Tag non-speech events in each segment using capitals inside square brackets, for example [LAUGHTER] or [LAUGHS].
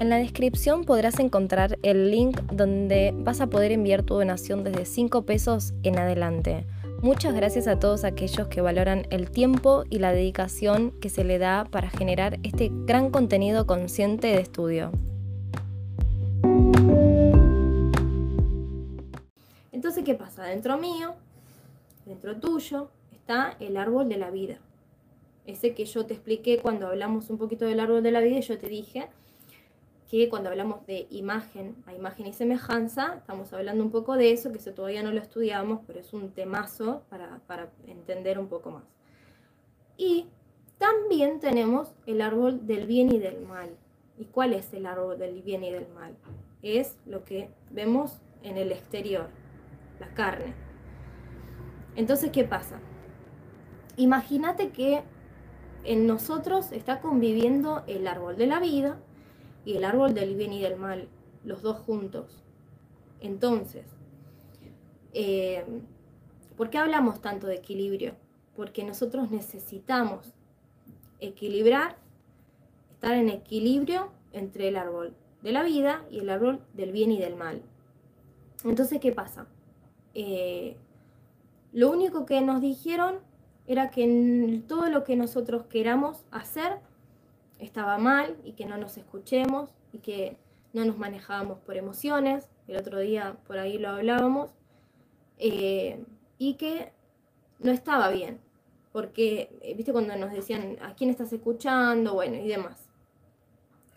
En la descripción podrás encontrar el link donde vas a poder enviar tu donación desde 5 pesos en adelante. Muchas gracias a todos aquellos que valoran el tiempo y la dedicación que se le da para generar este gran contenido consciente de estudio. Entonces, ¿qué pasa? Dentro mío, dentro tuyo, está el árbol de la vida. Ese que yo te expliqué cuando hablamos un poquito del árbol de la vida yo te dije que cuando hablamos de imagen a imagen y semejanza, estamos hablando un poco de eso, que eso todavía no lo estudiamos, pero es un temazo para, para entender un poco más. Y también tenemos el árbol del bien y del mal. ¿Y cuál es el árbol del bien y del mal? Es lo que vemos en el exterior, la carne. Entonces, ¿qué pasa? Imagínate que en nosotros está conviviendo el árbol de la vida, y el árbol del bien y del mal, los dos juntos. Entonces, eh, ¿por qué hablamos tanto de equilibrio? Porque nosotros necesitamos equilibrar, estar en equilibrio entre el árbol de la vida y el árbol del bien y del mal. Entonces, ¿qué pasa? Eh, lo único que nos dijeron era que todo lo que nosotros queramos hacer estaba mal y que no nos escuchemos y que no nos manejábamos por emociones, el otro día por ahí lo hablábamos, eh, y que no estaba bien, porque, eh, viste, cuando nos decían, ¿a quién estás escuchando? Bueno, y demás.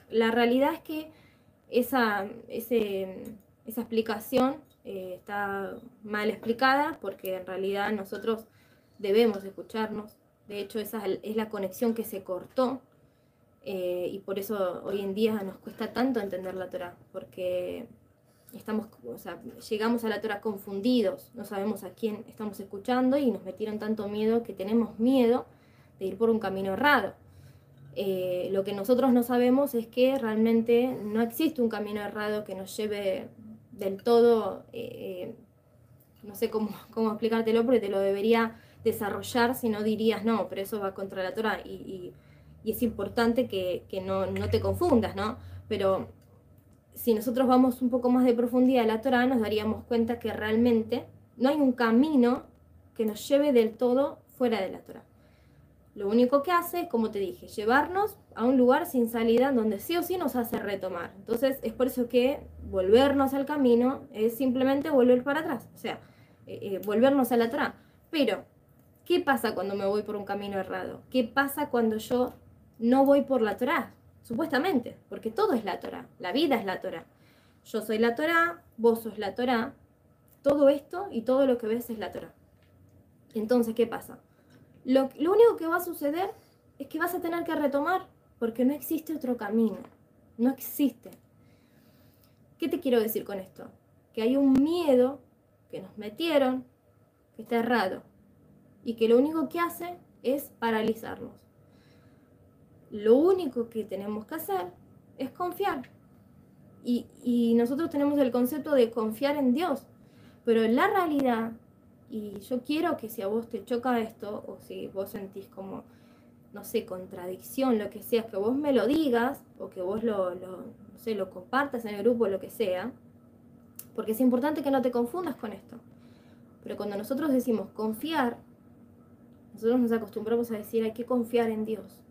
La realidad es que esa, esa explicación eh, está mal explicada, porque en realidad nosotros debemos escucharnos. De hecho, esa es la conexión que se cortó eh, y por eso hoy en día nos cuesta tanto entender la Torah, porque estamos, o sea, llegamos a la Torah confundidos, no sabemos a quién estamos escuchando y nos metieron tanto miedo que tenemos miedo de ir por un camino errado. Eh, lo que nosotros no sabemos es que realmente no existe un camino errado que nos lleve del todo, eh, no sé cómo, cómo explicártelo, porque te lo debería desarrollar si no dirías, no, pero eso va contra la Torah. y y es importante que, no, te confundas, ¿no? Pero si nosotros vamos un poco más de profundidad a la Torah, nos daríamos cuenta que realmente no hay un camino que nos lleve del todo fuera de la Torah. Lo único que hace es, como te dije, llevarnos a un lugar sin salida donde sí o sí nos hace retomar. Entonces es por eso que volvernos al camino es simplemente volver para atrás, o sea, eh, eh, volvernos a la Torah. Pero, ¿qué pasa cuando me voy por un camino errado? ¿Qué pasa cuando yo no voy por la Torah, supuestamente, porque todo es la Torah, la vida es la Torah. Yo soy la Torah, vos sos la Torah, todo esto y todo lo que ves es la Torah. Entonces, ¿qué pasa? Lo, lo único que va a suceder es que vas a tener que retomar, porque no existe otro camino, no existe. ¿Qué te quiero decir con esto? Que hay un miedo que nos metieron, que está errado, y que lo único que hace es paralizarnos lo único que tenemos que hacer es confiar. Y, nosotros tenemos el concepto de confiar en Dios, pero la realidad, y yo quiero que si a vos te choca esto, o si vos sentís como, no sé, contradicción, lo que sea, que vos me lo digas, o que vos lo, lo, no sé, lo compartas en el grupo, lo que sea, porque es importante que no te confundas con esto. Pero cuando nosotros decimos confiar, nosotros nos acostumbramos a decir hay que confiar en Dios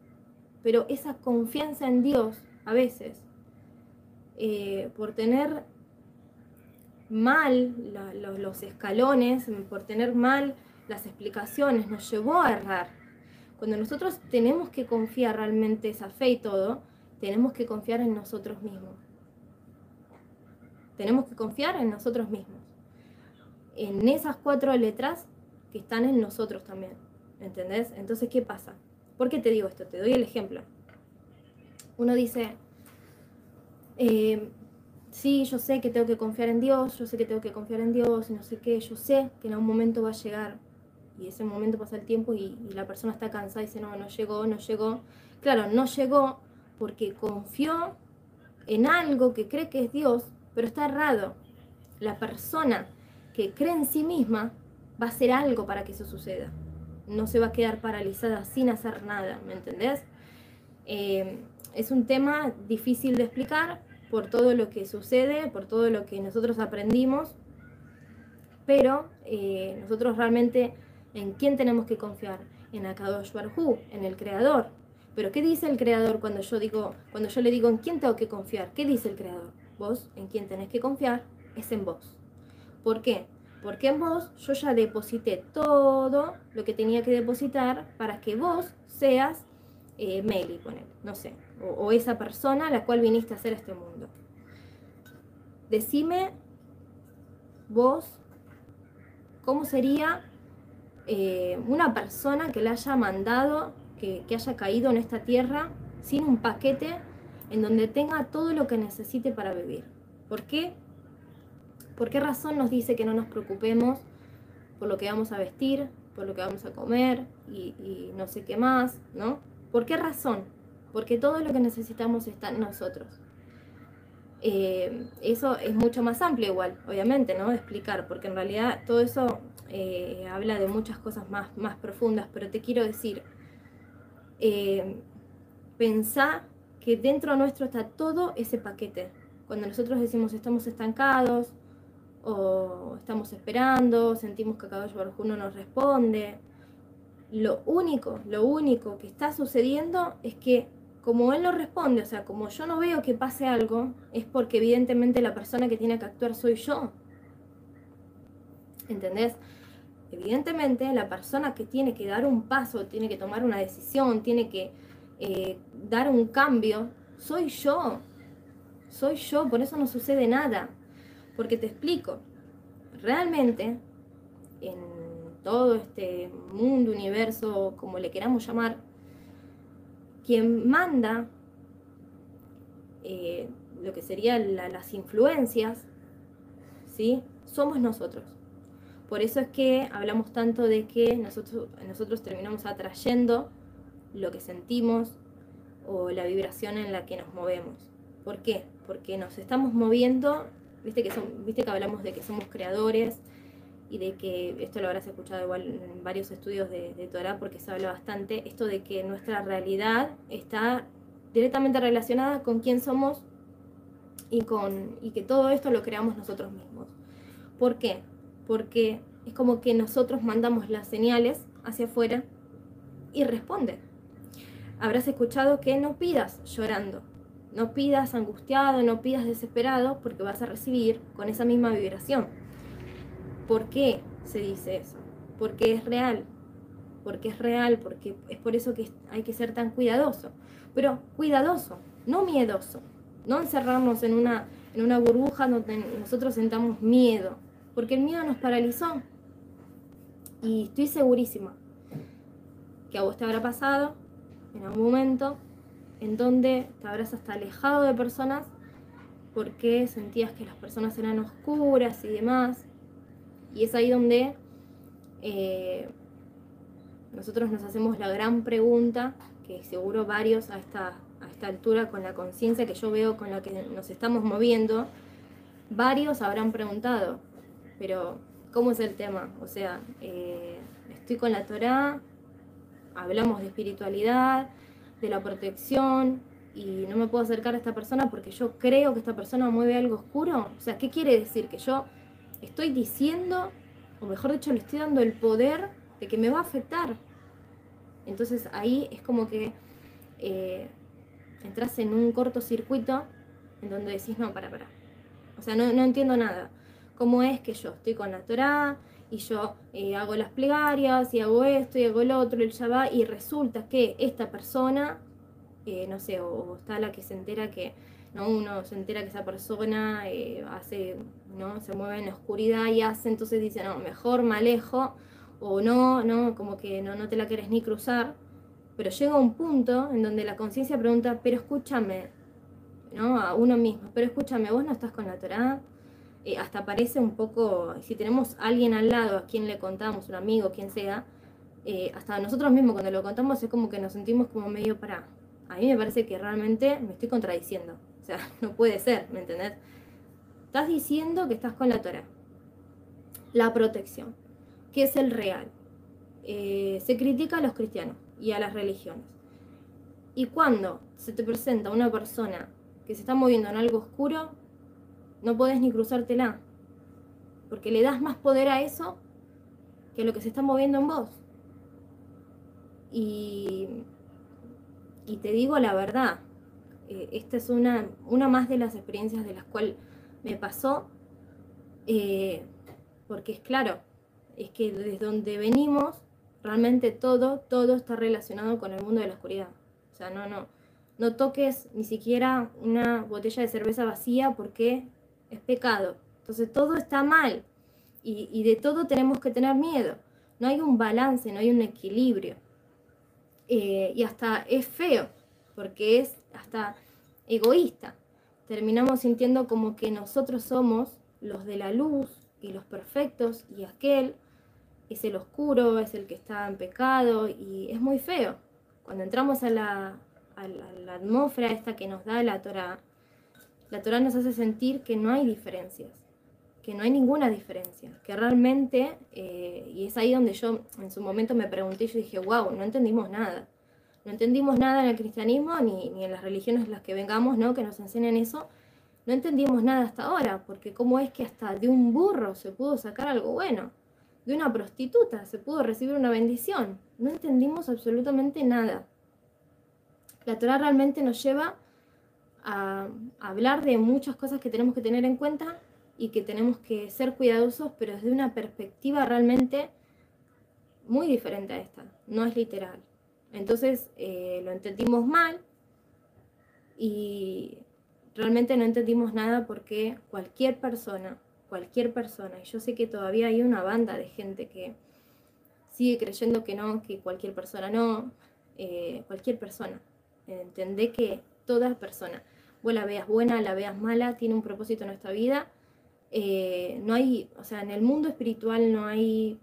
pero esa confianza en Dios, a veces, eh, por tener mal los escalones, por tener mal las explicaciones, nos llevó a errar. Cuando nosotros tenemos que confiar realmente esa fe y todo, tenemos que confiar en nosotros mismos. Tenemos que confiar en nosotros mismos. En esas cuatro letras que están en nosotros también. ¿Entendés? Entonces, ¿qué pasa? ¿Por qué te digo esto? Te doy el ejemplo. Uno dice, eh, sí, yo sé que tengo que confiar en Dios, yo sé que tengo que confiar en Dios, y no sé qué, yo sé que en algún momento va a llegar. Y ese momento pasa el tiempo y, la persona está cansada y dice, no, no llegó, no llegó. Claro, no llegó porque confió en algo que cree que es Dios, pero está errado. La persona que cree en sí misma va a hacer algo para que eso suceda no se va a quedar paralizada sin hacer nada, ¿me entendés? Eh, es un tema difícil de explicar por todo lo que sucede, por todo lo que nosotros aprendimos, pero eh, nosotros realmente en quién tenemos que confiar, en Akadosh Barhu, en el Creador. Pero ¿qué dice el Creador cuando yo digo, cuando yo le digo en quién tengo que confiar? ¿Qué dice el Creador? Vos en quién tenés que confiar es en vos. ¿Por qué? Porque en vos yo ya deposité todo lo que tenía que depositar para que vos seas eh, Meli, no sé, o, esa persona a la cual viniste a hacer este mundo. Decime vos cómo sería eh, una persona que le haya mandado, que, que haya caído en esta tierra sin un paquete en donde tenga todo lo que necesite para vivir. ¿Por qué? ¿Por qué razón nos dice que no nos preocupemos por lo que vamos a vestir, por lo que vamos a comer y, no sé qué más, ¿no? ¿Por qué razón? Porque todo lo que necesitamos está en nosotros. Eh, eso es mucho más amplio igual, obviamente, ¿no? De explicar, porque en realidad todo eso eh, habla de muchas cosas más, más profundas, pero te quiero decir, eh, pensá que dentro nuestro está todo ese paquete. Cuando nosotros decimos estamos estancados, o estamos esperando, sentimos que Kadosh Baruj no nos responde. Lo único, lo único que está sucediendo es que como él no responde, o sea, como yo no veo que pase algo, es porque evidentemente la persona que tiene que actuar soy yo. ¿Entendés? Evidentemente la persona que tiene que dar un paso, tiene que tomar una decisión, tiene que eh, dar un cambio, soy yo. Soy yo, por eso no sucede nada. Porque te explico, realmente en todo este mundo, universo, como le queramos llamar, quien manda eh, lo que serían las influencias, ¿sí? somos nosotros. Por eso es que hablamos tanto de que nosotros, nosotros terminamos atrayendo lo que sentimos o la vibración en la que nos movemos. ¿Por qué? Porque nos estamos moviendo Viste que, son, viste que hablamos de que somos creadores y de que, esto lo habrás escuchado igual en varios estudios de, de Torah porque se habla bastante, esto de que nuestra realidad está directamente relacionada con quién somos y, con, y que todo esto lo creamos nosotros mismos. ¿Por qué? Porque es como que nosotros mandamos las señales hacia afuera y responde. Habrás escuchado que no pidas llorando, no pidas angustiado, no pidas desesperado, porque vas a recibir con esa misma vibración. ¿Por qué se dice eso? Porque es real. Porque es real, porque es por eso que hay que ser tan cuidadoso. Pero cuidadoso, no miedoso. No encerrarnos en una, en una burbuja donde nosotros sentamos miedo. Porque el miedo nos paralizó. Y estoy segurísima que a vos te habrá pasado en algún momento en donde te habrás hasta alejado de personas porque sentías que las personas eran oscuras y demás. Y es ahí donde eh, nosotros nos hacemos la gran pregunta, que seguro varios a esta, a esta altura, con la conciencia que yo veo con la que nos estamos moviendo, varios habrán preguntado, pero ¿cómo es el tema? O sea, eh, estoy con la Torah, hablamos de espiritualidad, de la protección y no me puedo acercar a esta persona porque yo creo que esta persona mueve algo oscuro. O sea, ¿qué quiere decir? Que yo estoy diciendo, o mejor dicho, le estoy dando el poder de que me va a afectar. Entonces ahí es como que eh, entras en un cortocircuito en donde decís, no, para, para. O sea, no, no entiendo nada. ¿Cómo es que yo estoy con la Torah y yo eh, hago las plegarias y hago esto y hago lo otro, el Shabbat, y resulta que esta persona, eh, no sé, o, está la que se entera que, ¿no? Uno se entera que esa persona eh, hace, ¿no? Se mueve en la oscuridad y hace, entonces dice, no, mejor me alejo, o no, no, como que no, no te la quieres ni cruzar, pero llega un punto en donde la conciencia pregunta, pero escúchame, ¿no? A uno mismo, pero escúchame, vos no estás con la Torah, eh, hasta parece un poco, si tenemos alguien al lado a quien le contamos, un amigo, quien sea, eh, hasta nosotros mismos cuando lo contamos es como que nos sentimos como medio para... A mí me parece que realmente me estoy contradiciendo. O sea, [LAUGHS] no puede ser, ¿me entendés? Estás diciendo que estás con la Torah. La protección, que es el real. Eh, se critica a los cristianos y a las religiones. Y cuando se te presenta una persona que se está moviendo en algo oscuro, no podés ni cruzártela. Porque le das más poder a eso que a lo que se está moviendo en vos. Y, y te digo la verdad, eh, esta es una, una más de las experiencias de las cuales me pasó, eh, porque es claro, es que desde donde venimos, realmente todo, todo está relacionado con el mundo de la oscuridad. O sea, no, no, no toques ni siquiera una botella de cerveza vacía porque es pecado. Entonces todo está mal y, de todo tenemos que tener miedo. No hay un balance, no hay un equilibrio. Eh, y hasta es feo, porque es hasta egoísta. Terminamos sintiendo como que nosotros somos los de la luz y los perfectos y aquel es el oscuro, es el que está en pecado y es muy feo. Cuando entramos a la, la, atmósfera esta que nos da la Torah, la Torah nos hace sentir que no hay diferencias, que no hay ninguna diferencia, que realmente, eh, y es ahí donde yo en su momento me pregunté, yo dije, wow, no entendimos nada. No entendimos nada en el cristianismo ni, ni en las religiones en las que vengamos, ¿no? Que nos enseñan eso. No entendimos nada hasta ahora, porque cómo es que hasta de un burro se pudo sacar algo bueno, de una prostituta se pudo recibir una bendición. No entendimos absolutamente nada. La Torah realmente nos lleva a, hablar de muchas cosas que tenemos que tener en cuenta y que tenemos que ser cuidadosos, pero desde una perspectiva realmente muy diferente a esta, no es literal. Entonces eh, lo entendimos mal y realmente no entendimos nada porque cualquier persona, cualquier persona, y yo sé que todavía hay una banda de gente que sigue creyendo que no, que cualquier persona no, eh, cualquier persona, Entendé que toda persona, vos la veas buena, la veas mala, tiene un propósito en nuestra vida. Eh, no hay, o sea, en el mundo espiritual no hay,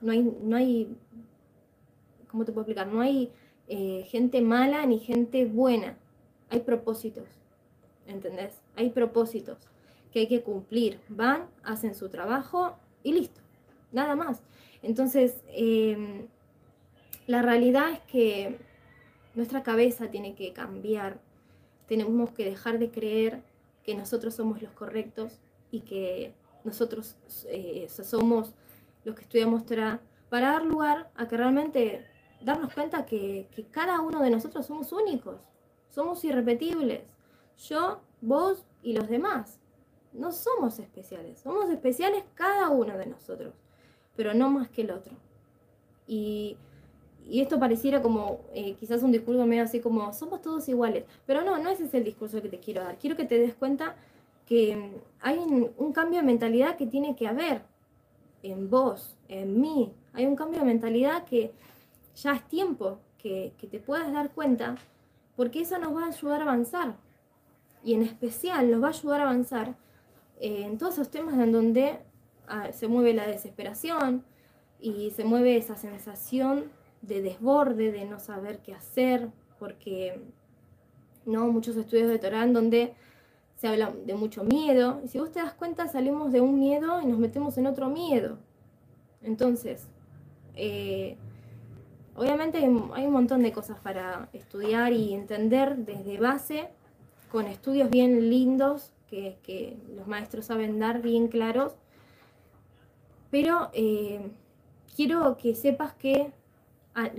no hay, no hay, ¿cómo te puedo explicar? No hay eh, gente mala ni gente buena. Hay propósitos, ¿entendés? Hay propósitos que hay que cumplir. Van, hacen su trabajo y listo. Nada más. Entonces, eh, la realidad es que nuestra cabeza tiene que cambiar. Tenemos que dejar de creer que nosotros somos los correctos y que nosotros eh, somos los que estudiamos Torah para dar lugar a que realmente darnos cuenta que, que cada uno de nosotros somos únicos, somos irrepetibles. Yo, vos y los demás. No somos especiales, somos especiales cada uno de nosotros, pero no más que el otro. Y y esto pareciera como eh, quizás un discurso medio así como somos todos iguales, pero no, no ese es el discurso que te quiero dar. Quiero que te des cuenta que mm, hay un, cambio de mentalidad que tiene que haber en vos, en mí. Hay un cambio de mentalidad que ya es tiempo que, te puedas dar cuenta, porque eso nos va a ayudar a avanzar. Y en especial nos va a ayudar a avanzar eh, en todos esos temas en donde ah, se mueve la desesperación y se mueve esa sensación de desborde, de no saber qué hacer, porque no muchos estudios de Torah en donde se habla de mucho miedo, y si vos te das cuenta salimos de un miedo y nos metemos en otro miedo. Entonces, eh, obviamente hay, un montón de cosas para estudiar y entender desde base, con estudios bien lindos que, los maestros saben dar bien claros, pero eh, quiero que sepas que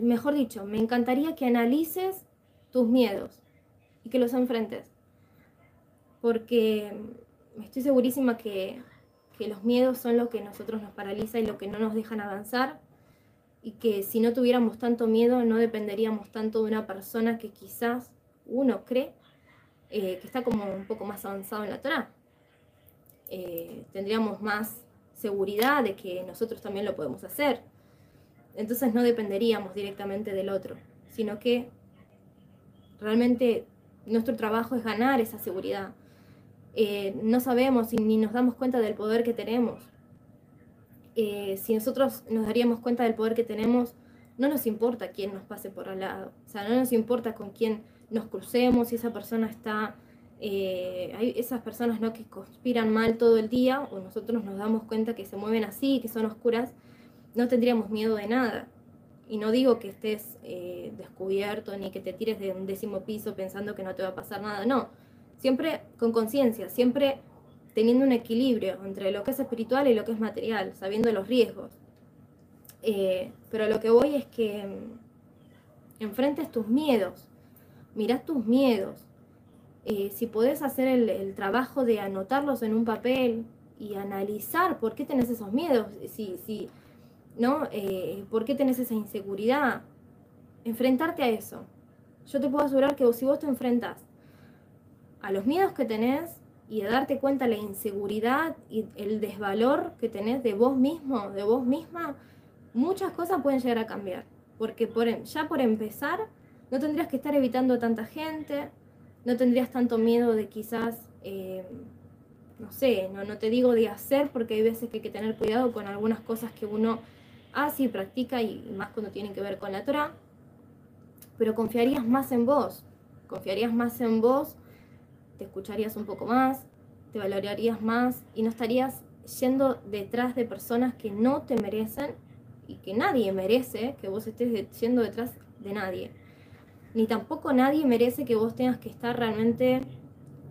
mejor dicho, me encantaría que analices tus miedos y que los enfrentes. Porque estoy segurísima que, que los miedos son lo que nosotros nos paraliza y lo que no nos dejan avanzar. Y que si no tuviéramos tanto miedo, no dependeríamos tanto de una persona que quizás uno cree eh, que está como un poco más avanzado en la Torah. Eh, tendríamos más seguridad de que nosotros también lo podemos hacer entonces no dependeríamos directamente del otro, sino que realmente nuestro trabajo es ganar esa seguridad. Eh, no sabemos ni nos damos cuenta del poder que tenemos. Eh, si nosotros nos daríamos cuenta del poder que tenemos, no nos importa quién nos pase por al lado. O sea, no nos importa con quién nos crucemos, si esa persona está... Eh, hay esas personas ¿no? que conspiran mal todo el día o nosotros nos damos cuenta que se mueven así, que son oscuras no tendríamos miedo de nada. Y no digo que estés eh, descubierto ni que te tires de un décimo piso pensando que no te va a pasar nada, no. Siempre con conciencia, siempre teniendo un equilibrio entre lo que es espiritual y lo que es material, sabiendo los riesgos. Eh, pero lo que voy es que mm, enfrentes tus miedos, mirás tus miedos. Eh, si podés hacer el, trabajo de anotarlos en un papel y analizar por qué tenés esos miedos, si, si, ¿no? Eh, ¿Por qué tenés esa inseguridad? Enfrentarte a eso. Yo te puedo asegurar que si vos te enfrentas a los miedos que tenés y a darte cuenta la inseguridad y el desvalor que tenés de vos mismo, de vos misma, muchas cosas pueden llegar a cambiar. Porque por, em, ya por empezar, no tendrías que estar evitando tanta gente, no tendrías tanto miedo de quizás, eh, no sé, no, no te digo de hacer, porque hay veces que hay que tener cuidado con algunas cosas que uno hace y practica, y más cuando tienen que ver con la Torah, pero confiarías más en vos, confiarías más en vos, te escucharías un poco más, te valorarías más y no estarías yendo detrás de personas que no te merecen y que nadie merece que vos estés yendo detrás de nadie. Ni tampoco nadie merece que vos tengas que estar realmente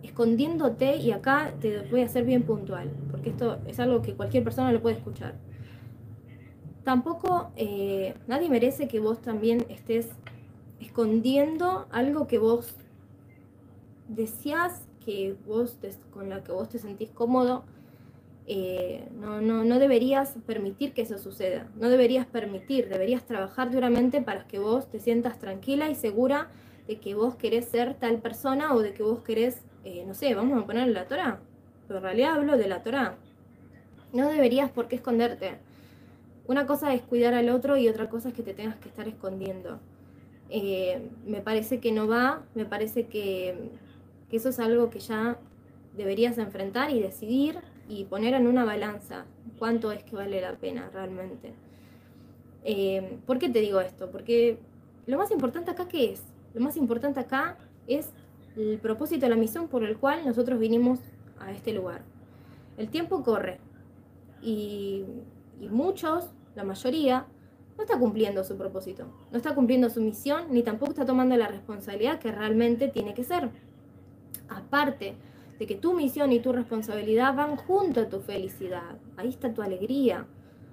escondiéndote y acá te voy a ser bien puntual, porque esto es algo que cualquier persona lo puede escuchar. Tampoco eh, nadie merece que vos también estés escondiendo algo que vos deseas, que vos con la que vos te sentís cómodo, eh, no, no, no deberías permitir que eso suceda, no deberías permitir, deberías trabajar duramente para que vos te sientas tranquila y segura de que vos querés ser tal persona o de que vos querés, eh, no sé, vamos a poner la Torah, pero en realidad hablo de la Torah. No deberías por qué esconderte. Una cosa es cuidar al otro y otra cosa es que te tengas que estar escondiendo. Eh, me parece que no va, me parece que, eso es algo que ya deberías enfrentar y decidir y poner en una balanza cuánto es que vale la pena realmente. Eh, ¿Por qué te digo esto? Porque lo más importante acá, ¿qué es? Lo más importante acá es el propósito, la misión por el cual nosotros vinimos a este lugar. El tiempo corre y, y muchos, la mayoría, no está cumpliendo su propósito, no está cumpliendo su misión, ni tampoco está tomando la responsabilidad que realmente tiene que ser. Aparte, de que tu misión y tu responsabilidad van junto a tu felicidad. Ahí está tu alegría.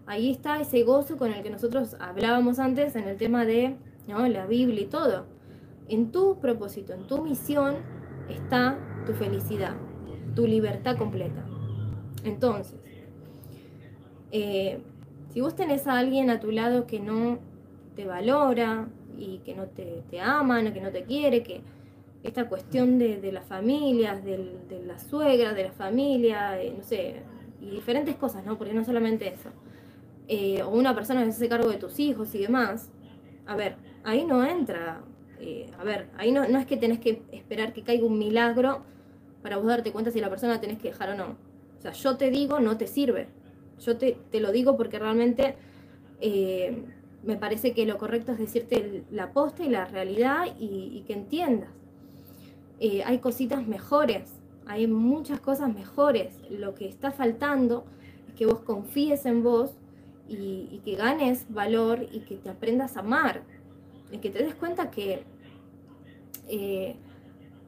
Ahí está ese gozo con el que nosotros hablábamos antes en el tema de la Biblia y todo. En tu propósito, en tu misión está tu felicidad, tu libertad completa. Entonces, eh, si vos tenés a alguien a tu lado que no te valora y que no te, te ama, que no te quiere, que, esta cuestión de, las familias, de, la suegra, de la familia, eh, no sé, y diferentes cosas, ¿no? Porque no solamente eso. Eh, o una persona que se hace cargo de tus hijos y demás. A ver, ahí no entra. A ver, ahí no, no es que tenés que esperar que caiga un milagro para vos darte cuenta si la persona tenés que dejar o no. O sea, yo te digo, no te sirve. Yo te, lo digo porque realmente me parece que lo correcto es decirte la posta y la realidad y que entiendas. Eh, hay cositas mejores, hay muchas cosas mejores. Lo que está faltando es que vos confíes en vos y, que ganes valor y que te aprendas a amar. Y que te des cuenta que, eh,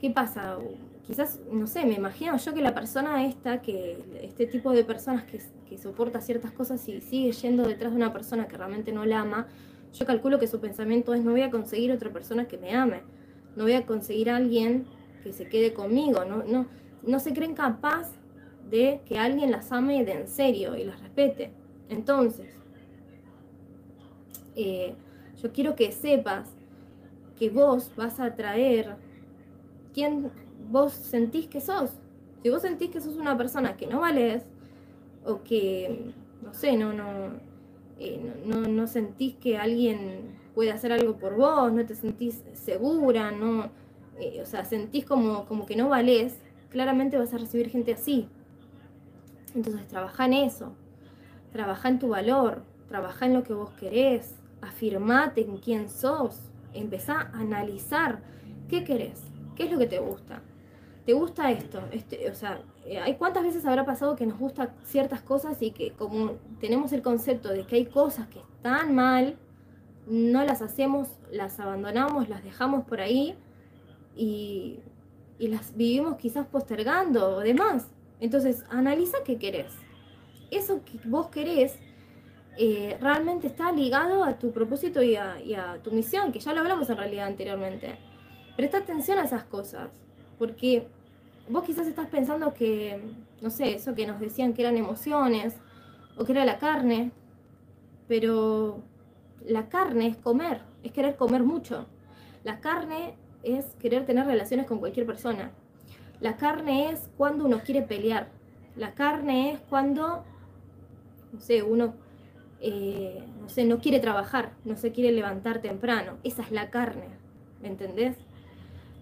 ¿qué pasa? Quizás, no sé, me imagino yo que la persona esta, que este tipo de personas que, soporta ciertas cosas y sigue yendo detrás de una persona que realmente no la ama, yo calculo que su pensamiento es no voy a conseguir otra persona que me ame, no voy a conseguir alguien que se quede conmigo, no, no, no se creen capaz de que alguien las ame de en serio y las respete. Entonces, eh, yo quiero que sepas que vos vas a traer quien vos sentís que sos. Si vos sentís que sos una persona que no vales, o que, no sé, no, no, eh, no, no, sentís que alguien puede hacer algo por vos, no te sentís segura, no, eh, o sea, sentís como, como que no valés, claramente vas a recibir gente así. Entonces trabaja en eso, trabaja en tu valor, trabaja en lo que vos querés, afirmate en quién sos, empezá a analizar qué querés, qué es lo que te gusta. ¿Te gusta esto? Este, o sea, eh, ¿hay cuántas veces habrá pasado que nos gustan ciertas cosas y que como tenemos el concepto de que hay cosas que están mal, no las hacemos, las abandonamos, las dejamos por ahí y, y las vivimos quizás postergando o demás. Entonces, analiza qué querés. Eso que vos querés eh, realmente está ligado a tu propósito y a, y a, tu misión, que ya lo hablamos en realidad anteriormente. Presta atención a esas cosas, porque vos quizás estás pensando que, no sé, eso que nos decían que eran emociones o que era la carne, pero la carne es comer, es querer comer mucho. La carne es querer tener relaciones con cualquier persona. La carne es cuando uno quiere pelear. La carne es cuando, no sé, uno, eh, no sé, no quiere trabajar, no se quiere levantar temprano. Esa es la carne, ¿me entendés?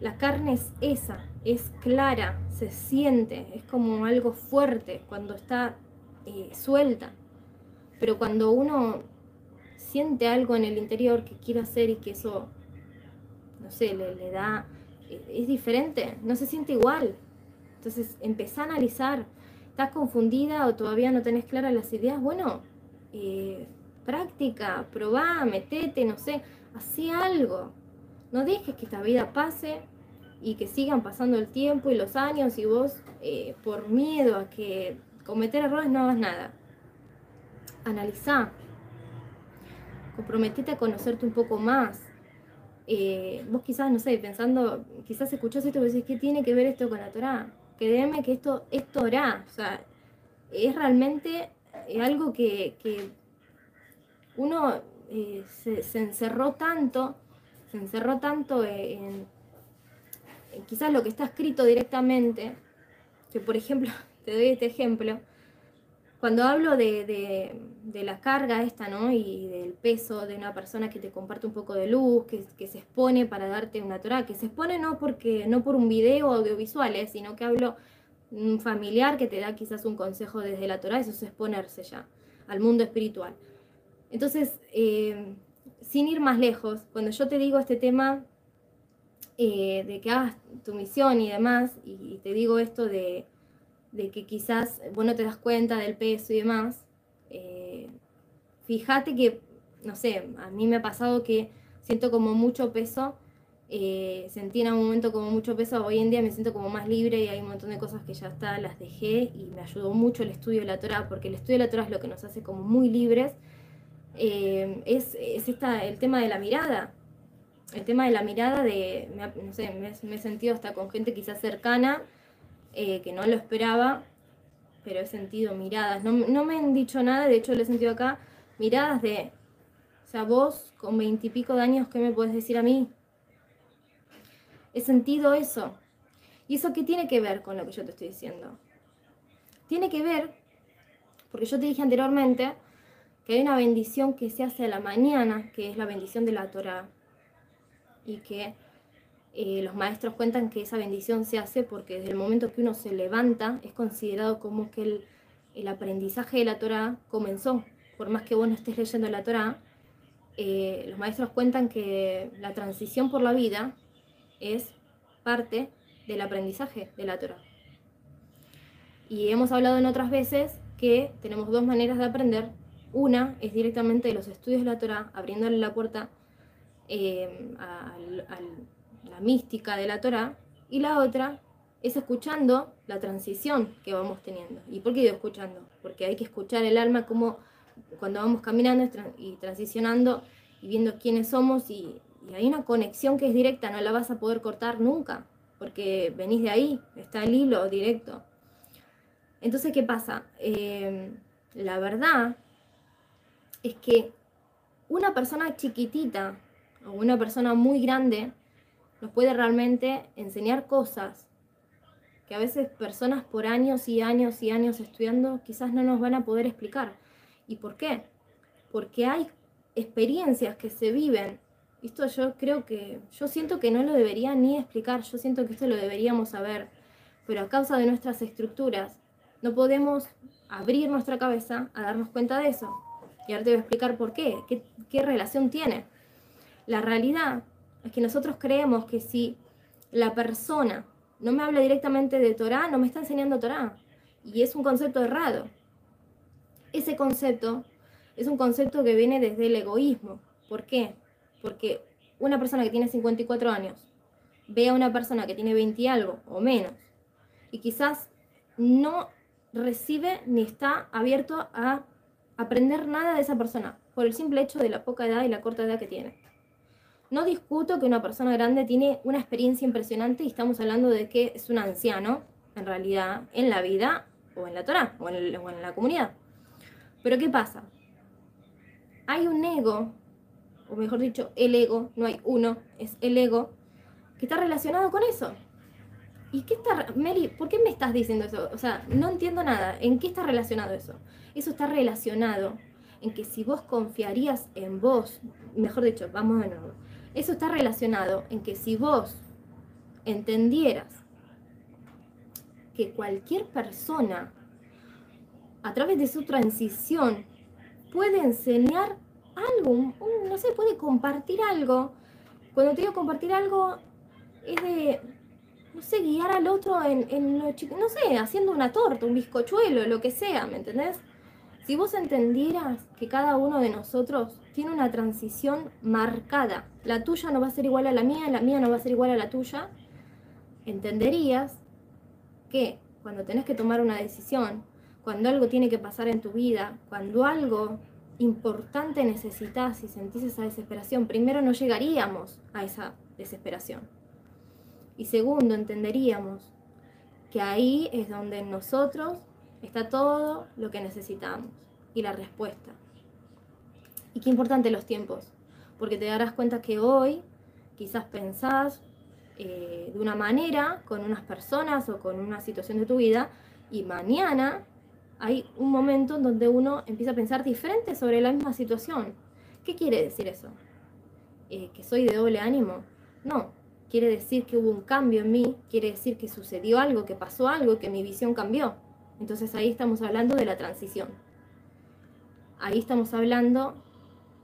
La carne es esa, es clara, se siente, es como algo fuerte cuando está eh, suelta. Pero cuando uno siente algo en el interior que quiere hacer y que eso, no sé, le, da es diferente, no se siente igual. Entonces, empezá a analizar. ¿Estás confundida o todavía no tenés claras las ideas? Bueno, eh, práctica, probá, metete, no sé, hacé algo. No dejes que esta vida pase y que sigan pasando el tiempo y los años y vos, eh, por miedo a que cometer errores, no hagas nada. Analizá. Comprometete a conocerte un poco más eh, vos quizás, no sé, pensando, quizás escuchás esto y decís, ¿qué tiene que ver esto con la Torah? Créeme que esto es Torah, o sea, es realmente algo que, uno eh, se, encerró tanto, se encerró tanto en, quizás lo que está escrito directamente, que por ejemplo, [LAUGHS] te doy este ejemplo, cuando hablo de, la carga esta, ¿no? Y del peso de una persona que te comparte un poco de luz, que, se expone para darte una Torah, que se expone no porque no por un video audiovisual, ¿eh? sino que hablo un familiar que te da quizás un consejo desde la Torah, eso es exponerse ya al mundo espiritual. Entonces, eh, sin ir más lejos, cuando yo te digo este tema eh, de que hagas tu misión y demás, y te digo esto de de que quizás vos no te das cuenta del peso y demás, eh, fíjate que, no sé, a mí me ha pasado que siento como mucho peso, eh, sentí en un momento como mucho peso, hoy en día me siento como más libre y hay un montón de cosas que ya está, las dejé y me ayudó mucho el estudio de la Torah, porque el estudio de la Torah es lo que nos hace como muy libres, eh, es, es esta, el tema de la mirada, el tema de la mirada de, no sé, me, me he sentido hasta con gente quizás cercana, eh, que no lo esperaba, pero he sentido miradas. No, no, me han dicho nada, de hecho lo he sentido acá, miradas de, o sea, vos con veintipico de años, ¿qué me puedes decir a mí? He sentido eso. ¿Y eso qué tiene que ver con lo que yo te estoy diciendo? Tiene que ver, porque yo te dije anteriormente, que hay una bendición que se hace a la mañana, que es la bendición de la Torah, y que eh, los maestros cuentan que esa bendición se hace porque desde el momento que uno se levanta es considerado como que el, el aprendizaje de la Torah comenzó. Por más que vos no estés leyendo la Torah, eh, los maestros cuentan que la transición por la vida es parte del aprendizaje de la Torah. Y hemos hablado en otras veces que tenemos dos maneras de aprender. Una es directamente de los estudios de la Torah, abriéndole la puerta al, al la mística de la Torah, y la otra es escuchando la transición que vamos teniendo. ¿Y por qué digo escuchando? Porque hay que escuchar el alma como cuando vamos caminando y transicionando y viendo quiénes somos y, hay una conexión que es directa, no la vas a poder cortar nunca, porque venís de ahí, está el hilo directo. Entonces, ¿qué pasa? Eh, la verdad es que una persona chiquitita o una persona muy grande nos puede realmente enseñar cosas que a veces personas por años y años y años estudiando quizás no nos van a poder explicar. ¿Y por qué? Porque hay experiencias que se viven. Esto yo creo que, yo siento que no lo debería ni explicar, yo siento que esto lo deberíamos saber, pero a causa de nuestras estructuras no podemos abrir nuestra cabeza a darnos cuenta de eso. Y ahora te voy a explicar por qué, qué, qué relación tiene. La realidad es que nosotros creemos que si la persona no me habla directamente de Torah, no me está enseñando Torah. Y es un concepto errado. Ese concepto es un concepto que viene desde el egoísmo, ¿Por qué? Porque una persona que tiene 54 años ve a una persona que tiene 20 y algo o menos y quizás no recibe ni está abierto a aprender nada de esa persona por el simple hecho de la poca edad y la corta edad que tiene. No discuto que una persona grande tiene una experiencia impresionante y estamos hablando de que es un anciano, en realidad, en la vida o en la Torah o en, la comunidad. Pero ¿qué pasa? Hay un ego, o mejor dicho, el ego, no hay uno, es el ego, que está relacionado con eso. ¿Y qué está, Mary, por qué me estás diciendo eso? O sea, no entiendo nada. ¿En qué está relacionado eso? Eso está relacionado en que si vos confiarías en vos, mejor dicho, vamos de nuevo, eso está relacionado en que si vos entendieras que cualquier persona, a través de su transición, puede enseñar algo, no sé, puede compartir algo. Cuando te digo compartir algo, es de, no sé, guiar al otro en, lo no sé, haciendo una torta, un bizcochuelo, lo que sea, ¿me entendés? Si vos entendieras que cada uno de nosotros tiene una transición marcada, la tuya no va a ser igual a la mía, la mía no va a ser igual a la tuya, entenderías que cuando tenés que tomar una decisión, cuando algo tiene que pasar en tu vida, cuando algo importante necesitas y sentís esa desesperación, primero no llegaríamos a esa desesperación. Y segundo, entenderíamos que ahí es donde nosotros está todo lo que necesitamos y la respuesta. Y qué importante los tiempos, porque te darás cuenta que hoy quizás pensás eh, de una manera con unas personas o con una situación de tu vida y mañana hay un momento en donde uno empieza a pensar diferente sobre la misma situación. ¿Qué quiere decir eso? Eh, ¿Que soy de doble ánimo? No, quiere decir que hubo un cambio en mí, quiere decir que sucedió algo, que pasó algo, que mi visión cambió. Entonces ahí estamos hablando de la transición. Ahí estamos hablando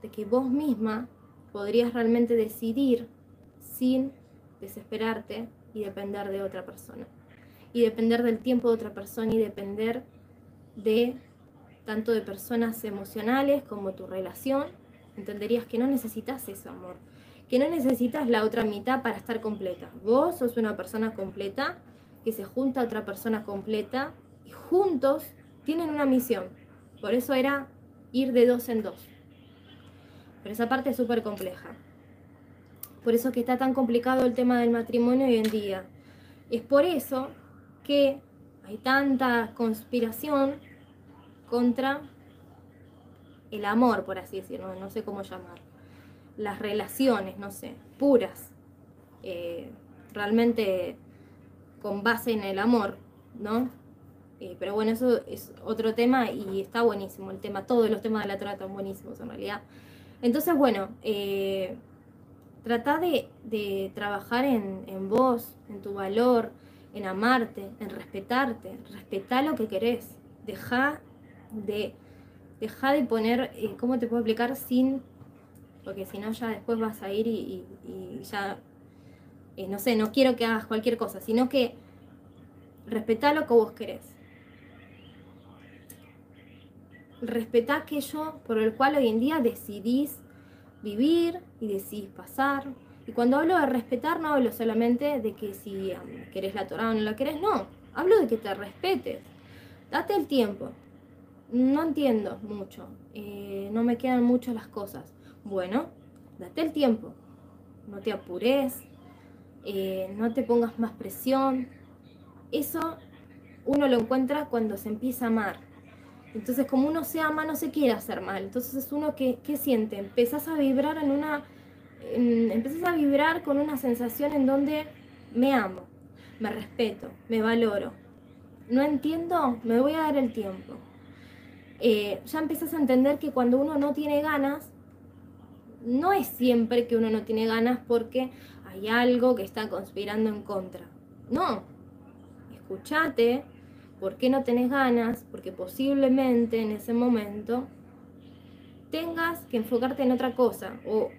de que vos misma podrías realmente decidir sin desesperarte y depender de otra persona. Y depender del tiempo de otra persona y depender de tanto de personas emocionales como tu relación. Entenderías que no necesitas eso, amor. Que no necesitas la otra mitad para estar completa. Vos sos una persona completa que se junta a otra persona completa y juntos tienen una misión. Por eso era ir de dos en dos. Pero esa parte es súper compleja. Por eso que está tan complicado el tema del matrimonio hoy en día. Es por eso que hay tanta conspiración contra el amor, por así decirlo, no sé cómo llamar. Las relaciones, no sé, puras. Eh, realmente con base en el amor, ¿no? Eh, pero bueno, eso es otro tema y está buenísimo el tema. Todos los temas de la trata están buenísimos en realidad. Entonces, bueno, eh, trata de, trabajar en, vos, en tu valor, en amarte, en respetarte. Respetá lo que querés. Deja de, deja de poner, eh, ¿cómo te puedo explicar? Sin, porque si no ya después vas a ir y, y ya, no sé, no quiero que hagas cualquier cosa, sino que respetá lo que vos querés respetá aquello por el cual hoy en día decidís vivir y decidís pasar. Y cuando hablo de respetar, no hablo solamente de que si querés la Torah o no la querés, no. Hablo de que te respetes. Date el tiempo. No entiendo mucho. Eh, no me quedan mucho las cosas. Bueno, date el tiempo. No te apures. Eh, no te pongas más presión. Eso uno lo encuentra cuando se empieza a amar entonces, como uno se ama, no se quiere hacer mal. Entonces, es uno que, siente, empezás a vibrar en una, empezás a vibrar con una sensación en donde me amo, me respeto, me valoro. No entiendo, me voy a dar el tiempo. Eh, ya empezás a entender que cuando uno no tiene ganas, no es siempre que uno no tiene ganas porque hay algo que está conspirando en contra. No, escúchate, ¿Por qué no tenés ganas? Porque posiblemente en ese momento tengas que enfocarte en otra cosa o,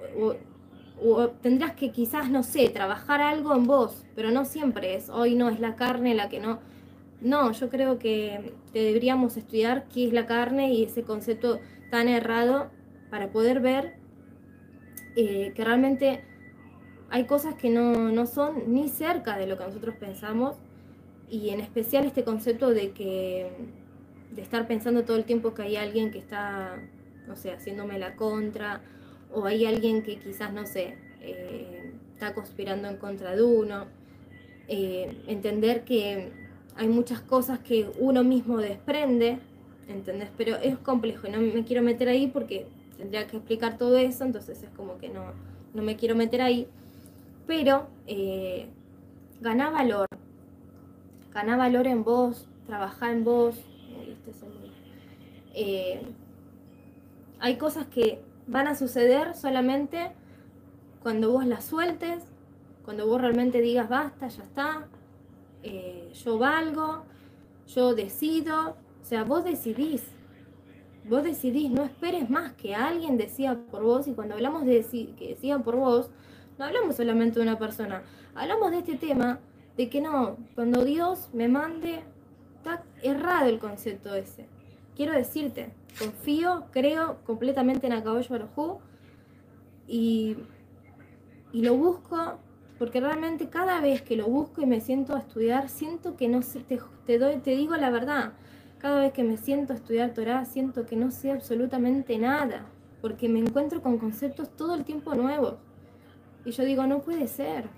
tendrás que quizás, no sé, trabajar algo en vos, pero no siempre es, hoy no es la carne la que no. No, yo creo que deberíamos estudiar qué es la carne y ese concepto tan errado para poder ver eh, que realmente hay cosas que no, no son ni cerca de lo que nosotros pensamos y en especial este concepto de que de estar pensando todo el tiempo que hay alguien que está, no sé, haciéndome la contra, o hay alguien que quizás, no sé, eh, está conspirando en contra de uno. Eh, entender que hay muchas cosas que uno mismo desprende, ¿entendés? Pero es complejo y no me quiero meter ahí porque tendría que explicar todo eso, entonces es como que no, no me quiero meter ahí. Pero eh, valor, gana valor en vos, trabajar en vos. Este eh, hay cosas que van a suceder solamente cuando vos las sueltes, cuando vos realmente digas basta, ya está, eh, yo valgo, yo decido, o sea, vos decidís, vos decidís, no esperes más que alguien decida por vos. Y cuando hablamos de que decidan por vos, no hablamos solamente de una persona, hablamos de este tema de que no, cuando Dios me mande, está errado el concepto ese. Quiero decirte, confío, creo completamente en Akaboyo Barujú y, y lo busco porque realmente cada vez que lo busco y me siento a estudiar, siento que no sé, te, doy, te digo la verdad, cada vez que me siento a estudiar Torah, siento que no sé absolutamente nada, porque me encuentro con conceptos todo el tiempo nuevos. Y yo digo, no puede ser,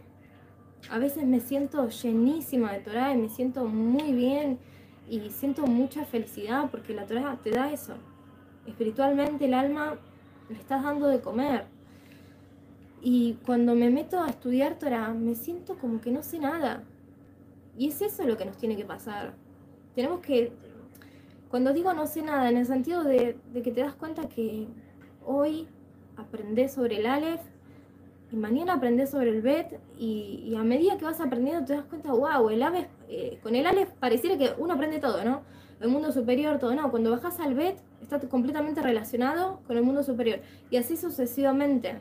a veces me siento llenísima de Torah y me siento muy bien y siento mucha felicidad porque la Torah te da eso. Espiritualmente el alma le estás dando de comer. Y cuando me meto a estudiar Torah me siento como que no sé nada. Y es eso lo que nos tiene que pasar. Tenemos que, cuando digo no sé nada, en el sentido de, que te das cuenta que hoy aprendés sobre el Aleph y mañana aprendes sobre el BET y, a medida que vas aprendiendo te das cuenta, wow, el AVE, eh, con el ALEF pareciera que uno aprende todo, ¿no? El mundo superior, todo, no, cuando bajas al BET está completamente relacionado con el mundo superior y así sucesivamente.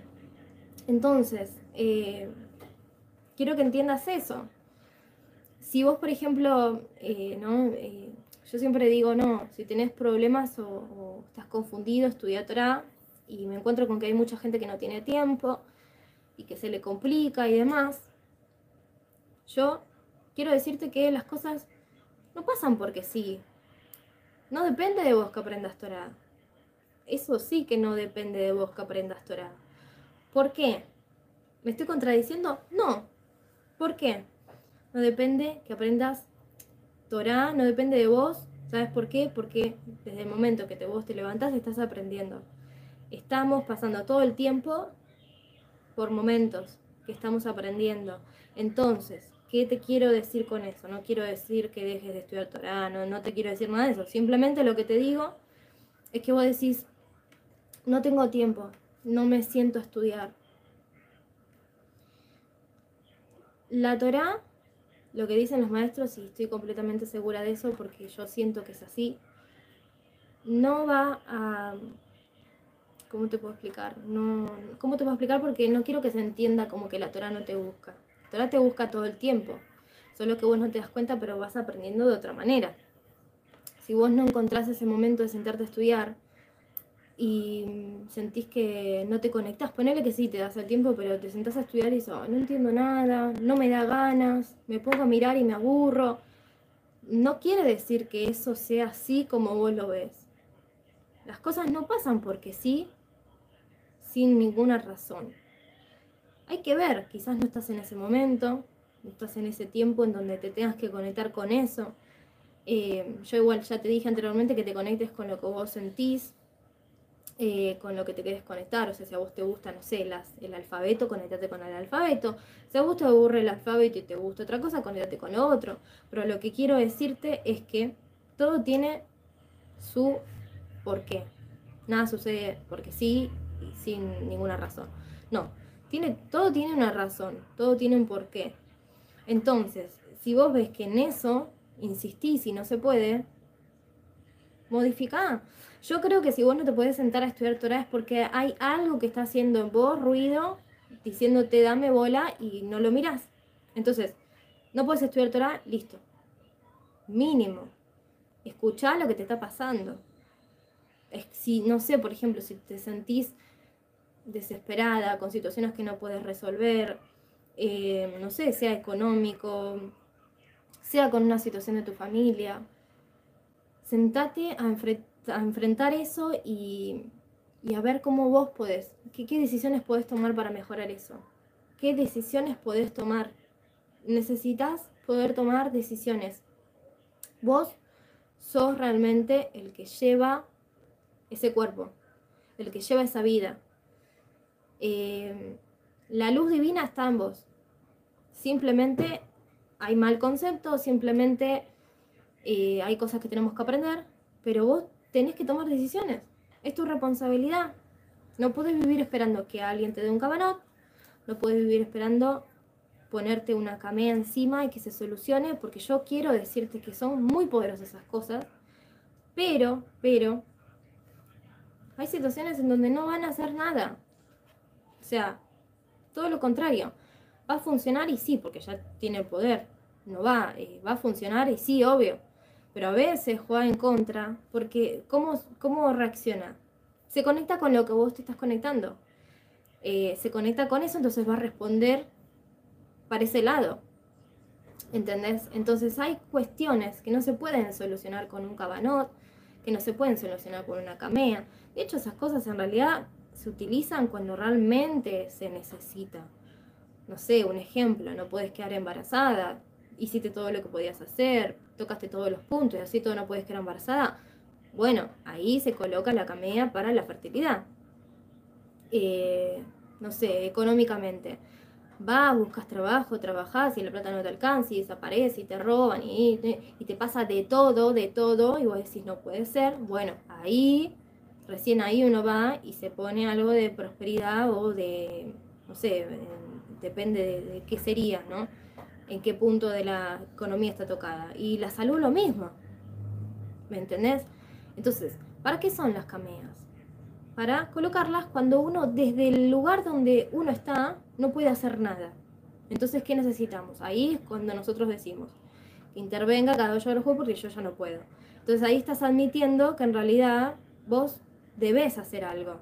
Entonces, eh, quiero que entiendas eso. Si vos, por ejemplo, eh, ¿no? yo siempre digo, no, si tenés problemas o, estás confundido, estudia Torah y me encuentro con que hay mucha gente que no tiene tiempo y que se le complica y demás, yo quiero decirte que las cosas no pasan porque sí. No depende de vos que aprendas Torah. Eso sí que no depende de vos que aprendas Torah. ¿Por qué? ¿Me estoy contradiciendo? No. ¿Por qué? No depende que aprendas Torah, no depende de vos. ¿Sabes por qué? Porque desde el momento que te, vos te levantás estás aprendiendo. Estamos pasando todo el tiempo por momentos que estamos aprendiendo. Entonces, ¿qué te quiero decir con eso? No quiero decir que dejes de estudiar Torah, no, te quiero decir nada de eso. Simplemente lo que te digo es que vos decís, no tengo tiempo, no me siento a estudiar. La Torah, lo que dicen los maestros, y estoy completamente segura de eso porque yo siento que es así, no va a ¿Cómo te puedo explicar? No, ¿Cómo te puedo explicar? Porque no quiero que se entienda como que la Torah no te busca. La Torah te busca todo el tiempo. Solo que vos no te das cuenta, pero vas aprendiendo de otra manera. Si vos no encontrás ese momento de sentarte a estudiar y sentís que no te conectás, ponele que sí, te das el tiempo, pero te sentás a estudiar y dices, no entiendo nada, no me da ganas, me pongo a mirar y me aburro. No quiere decir que eso sea así como vos lo ves. Las cosas no pasan porque sí, sin ninguna razón. Hay que ver, quizás no estás en ese momento, no estás en ese tiempo en donde te tengas que conectar con eso. Eh, yo igual ya te dije anteriormente que te conectes con lo que vos sentís, eh, con lo que te quieres conectar. O sea, si a vos te gusta, no sé, el alfabeto, conectate con el alfabeto. Si a vos te aburre el alfabeto y te gusta otra cosa, conectate con otro. Pero lo que quiero decirte es que todo tiene su por qué. Nada sucede porque sí sin ninguna razón. No, tiene, todo tiene una razón, todo tiene un porqué. Entonces, si vos ves que en eso insistís y no se puede, modificá. Yo creo que si vos no te puedes sentar a estudiar Torah es porque hay algo que está haciendo en vos ruido, diciéndote dame bola y no lo mirás. Entonces, no puedes estudiar Torah, listo. Mínimo. Escuchá lo que te está pasando. Si, no sé, por ejemplo, si te sentís desesperada, con situaciones que no puedes resolver, eh, no sé, sea económico, sea con una situación de tu familia, sentate a, enfrentar eso y, a ver cómo vos podés, qué decisiones podés tomar para mejorar eso, qué decisiones podés tomar. Necesitas poder tomar decisiones. Vos sos realmente el que lleva ese cuerpo, el que lleva esa vida. Eh, la luz divina está en vos. Simplemente hay mal concepto, simplemente eh, hay cosas que tenemos que aprender, pero vos tenés que tomar decisiones. Es tu responsabilidad. No puedes vivir esperando que alguien te dé un cabanot, no puedes vivir esperando ponerte una camea encima y que se solucione, porque yo quiero decirte que son muy poderosas esas cosas, pero, pero, hay situaciones en donde no van a hacer nada. O sea, todo lo contrario. Va a funcionar y sí, porque ya tiene el poder. No va, eh, va a funcionar y sí, obvio. Pero a veces juega en contra, porque ¿cómo, cómo reacciona? Se conecta con lo que vos te estás conectando. Eh, se conecta con eso, entonces va a responder para ese lado. ¿Entendés? Entonces hay cuestiones que no se pueden solucionar con un cabanot, que no se pueden solucionar con una camea. De hecho, esas cosas en realidad se utilizan cuando realmente se necesita. No sé, un ejemplo, no puedes quedar embarazada, hiciste todo lo que podías hacer, tocaste todos los puntos y así todo no puedes quedar embarazada. Bueno, ahí se coloca la camea para la fertilidad. Eh, no sé, económicamente vas, buscas trabajo, trabajas y la plata no te alcanza y desaparece y te roban y, te pasa de todo, de todo y vos decís no puede ser, bueno, ahí, recién ahí uno va y se pone algo de prosperidad o de, no sé, depende de, qué sería, ¿no? En qué punto de la economía está tocada. Y la salud lo mismo, ¿me entendés? Entonces, ¿para qué son las cameas? Para colocarlas cuando uno desde el lugar donde uno está no puede hacer nada. Entonces, ¿qué necesitamos? Ahí es cuando nosotros decimos que intervenga cada uno del juego porque yo ya no puedo. Entonces ahí estás admitiendo que en realidad vos debes hacer algo.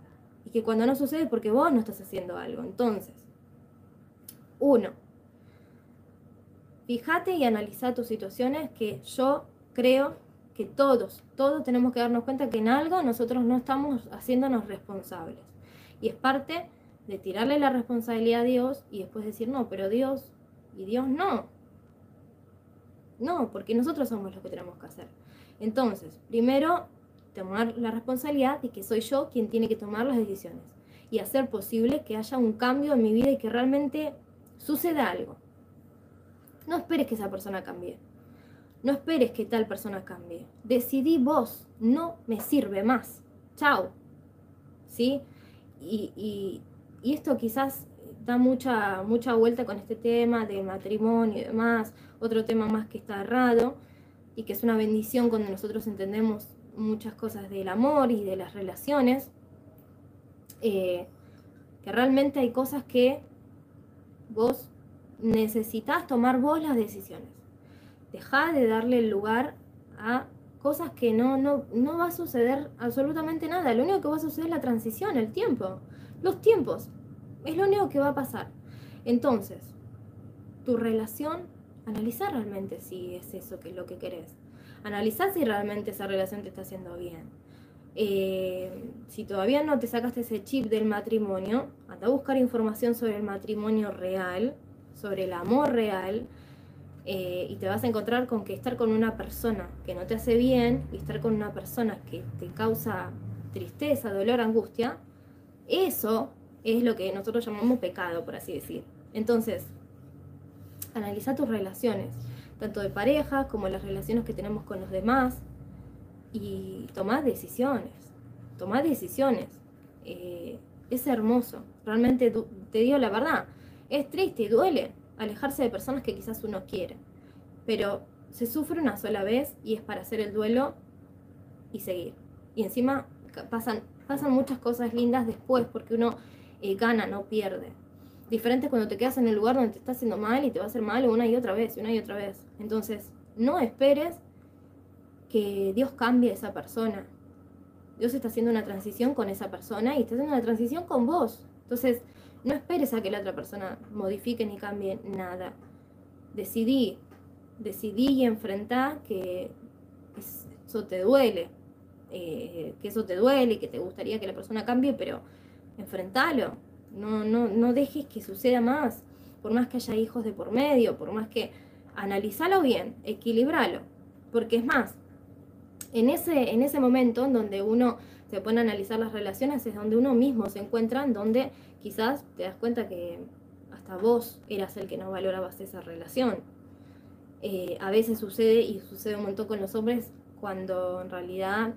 Y que cuando no sucede es porque vos no estás haciendo algo. Entonces, uno, fíjate y analiza tus situaciones que yo creo que todos, todos tenemos que darnos cuenta que en algo nosotros no estamos haciéndonos responsables. Y es parte de tirarle la responsabilidad a Dios y después decir, no, pero Dios, y Dios no. No, porque nosotros somos los que tenemos que hacer. Entonces, primero, tomar la responsabilidad de que soy yo quien tiene que tomar las decisiones y hacer posible que haya un cambio en mi vida y que realmente suceda algo. No esperes que esa persona cambie. No esperes que tal persona cambie. Decidí vos, no me sirve más. Chao. ¿Sí? y, y esto quizás da mucha, mucha vuelta con este tema de matrimonio y demás, otro tema más que está errado y que es una bendición cuando nosotros entendemos muchas cosas del amor y de las relaciones, eh, que realmente hay cosas que vos necesitas tomar vos las decisiones. Dejá de darle el lugar a cosas que no, no, no va a suceder absolutamente nada. Lo único que va a suceder es la transición, el tiempo. Los tiempos. Es lo único que va a pasar. Entonces, tu relación, analiza realmente si es eso que es lo que querés. Analiza si realmente esa relación te está haciendo bien. Eh, si todavía no te sacaste ese chip del matrimonio, anda a buscar información sobre el matrimonio real, sobre el amor real, eh, y te vas a encontrar con que estar con una persona que no te hace bien y estar con una persona que te causa tristeza, dolor, angustia, eso es lo que nosotros llamamos pecado, por así decir. Entonces, analiza tus relaciones, tanto de pareja como las relaciones que tenemos con los demás, y toma decisiones, toma decisiones. Eh, es hermoso, realmente te digo la verdad, es triste y duele alejarse de personas que quizás uno quiere, pero se sufre una sola vez y es para hacer el duelo y seguir. Y encima pasan, pasan muchas cosas lindas después porque uno eh, gana, no pierde. Diferente cuando te quedas en el lugar donde te está haciendo mal y te va a hacer mal una y otra vez, una y otra vez. Entonces, no esperes que Dios cambie a esa persona. Dios está haciendo una transición con esa persona y está haciendo una transición con vos. Entonces, no esperes a que la otra persona modifique ni cambie nada. Decidí, decidí y enfrentá que eso te duele, eh, que eso te duele y que te gustaría que la persona cambie, pero enfrentalo. No, no, no dejes que suceda más, por más que haya hijos de por medio, por más que analizalo bien, equilibralo, porque es más, en ese, en ese momento en donde uno se pone a analizar las relaciones es donde uno mismo se encuentra, en donde quizás te das cuenta que hasta vos eras el que no valorabas esa relación. Eh, a veces sucede, y sucede un montón con los hombres, cuando en realidad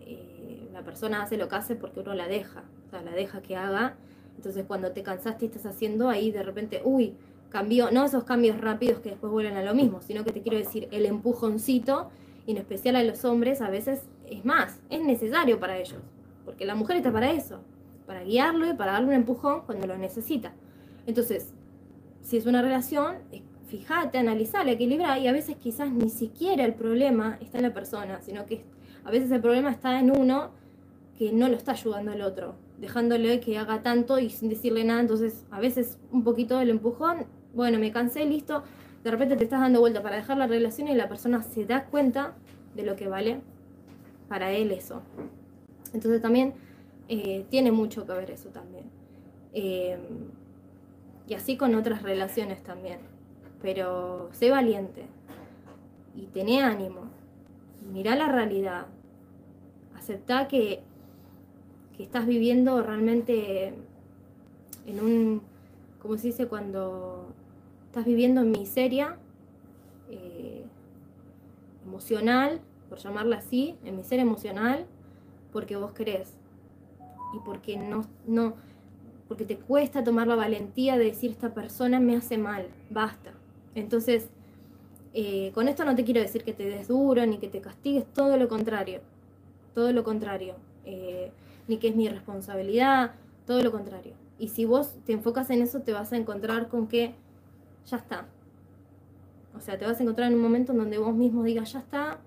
eh, la persona hace lo que hace porque uno la deja, o sea, la deja que haga. Entonces cuando te cansaste y estás haciendo, ahí de repente, uy, cambió, no esos cambios rápidos que después vuelven a lo mismo, sino que te quiero decir, el empujoncito, y en especial a los hombres, a veces es más, es necesario para ellos, porque la mujer está para eso, para guiarlo y para darle un empujón cuando lo necesita. Entonces, si es una relación, fíjate, analizala, equilibra, y a veces quizás ni siquiera el problema está en la persona, sino que a veces el problema está en uno que no lo está ayudando al otro, dejándole que haga tanto y sin decirle nada, entonces a veces un poquito del empujón, bueno, me cansé, listo, de repente te estás dando vuelta para dejar la relación y la persona se da cuenta de lo que vale para él eso. Entonces también eh, tiene mucho que ver eso también. Eh, y así con otras relaciones también. Pero sé valiente y tené ánimo. Mirá la realidad. Aceptá que, que estás viviendo realmente en un, como se dice cuando estás viviendo en miseria eh, emocional, por llamarla así, en miseria emocional, porque vos querés. Y porque no, no, porque te cuesta tomar la valentía de decir esta persona me hace mal, basta. Entonces, eh, con esto no te quiero decir que te des duro ni que te castigues, todo lo contrario, todo lo contrario, eh, ni que es mi responsabilidad, todo lo contrario. Y si vos te enfocas en eso, te vas a encontrar con que ya está. O sea, te vas a encontrar en un momento en donde vos mismo digas, ya está,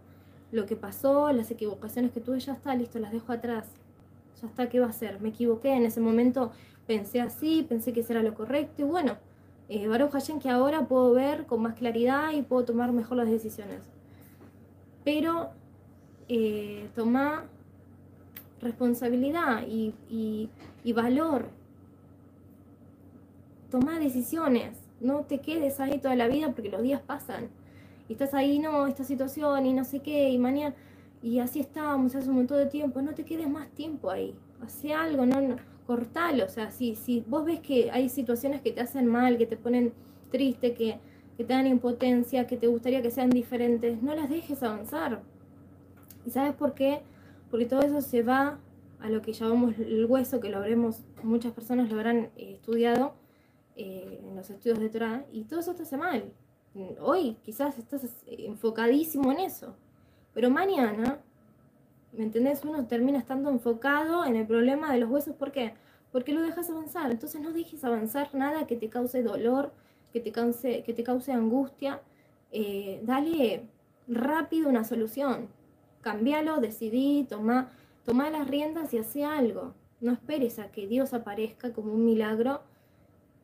lo que pasó, las equivocaciones que tuve, ya está, listo, las dejo atrás. Ya está, ¿qué va a hacer? Me equivoqué, en ese momento pensé así, pensé que eso era lo correcto y bueno, eh, Baruch que ahora puedo ver con más claridad y puedo tomar mejor las decisiones. Pero eh, responsabilidad y, y valor. Toma decisiones no te quedes ahí toda la vida porque los días pasan. Y estás ahí, no, esta situación y no sé qué, y mañana. Y así estábamos hace un montón de tiempo. No te quedes más tiempo ahí. Hace algo, no, cortalo. O sea, si, si vos ves que hay situaciones que te hacen mal, que te ponen triste, que, que te dan impotencia, que te gustaría que sean diferentes, no las dejes avanzar. ¿Y sabes por qué? Porque todo eso se va a lo que llamamos el hueso, que lo habremos, muchas personas lo habrán eh, estudiado, eh, en los estudios de Torah y todo eso te hace mal. Hoy quizás estás enfocadísimo en eso, pero mañana, ¿me entendés? Uno termina estando enfocado en el problema de los huesos. ¿Por qué? Porque lo dejas avanzar. Entonces no dejes avanzar nada que te cause dolor, que te cause, que te cause angustia. Eh, dale rápido una solución. Cambialo, decidí, toma, toma las riendas y hace algo. No esperes a que Dios aparezca como un milagro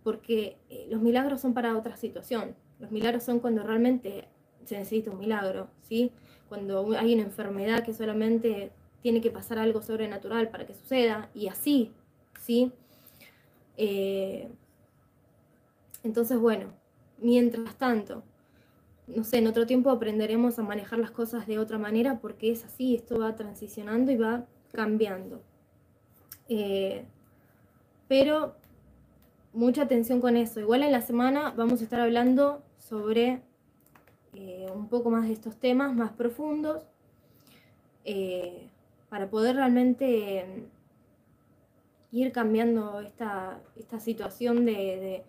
porque eh, los milagros son para otra situación. Los milagros son cuando realmente se necesita un milagro, ¿sí? Cuando hay una enfermedad que solamente tiene que pasar algo sobrenatural para que suceda, y así, ¿sí? Eh, entonces, bueno, mientras tanto, no sé, en otro tiempo aprenderemos a manejar las cosas de otra manera porque es así, esto va transicionando y va cambiando. Eh, pero mucha atención con eso. Igual en la semana vamos a estar hablando sobre eh, un poco más de estos temas más profundos eh, para poder realmente ir cambiando esta, situación de,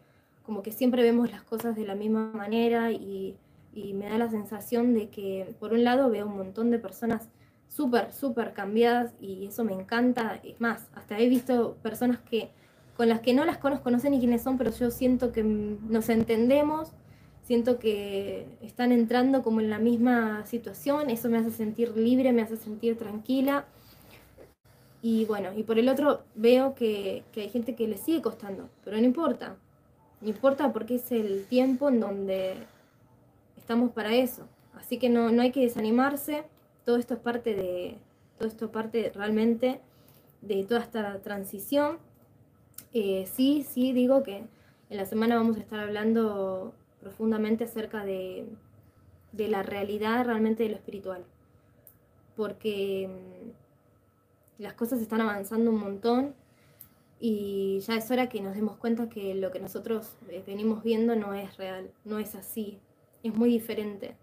como que siempre vemos las cosas de la misma manera y, y me da la sensación de que por un lado veo un montón de personas súper, súper cambiadas y eso me encanta. Es más, hasta he visto personas que con las que no las conozco, no sé ni quiénes son, pero yo siento que nos entendemos, siento que están entrando como en la misma situación, eso me hace sentir libre, me hace sentir tranquila. Y bueno, y por el otro veo que, que hay gente que le sigue costando, pero no importa. No importa porque es el tiempo en donde estamos para eso. Así que no, no hay que desanimarse. Todo esto es parte de. Todo esto es parte realmente de toda esta transición. Eh, sí, sí, digo que en la semana vamos a estar hablando profundamente acerca de, de la realidad realmente de lo espiritual. Porque mm, las cosas están avanzando un montón y ya es hora que nos demos cuenta que lo que nosotros eh, venimos viendo no es real, no es así, es muy diferente.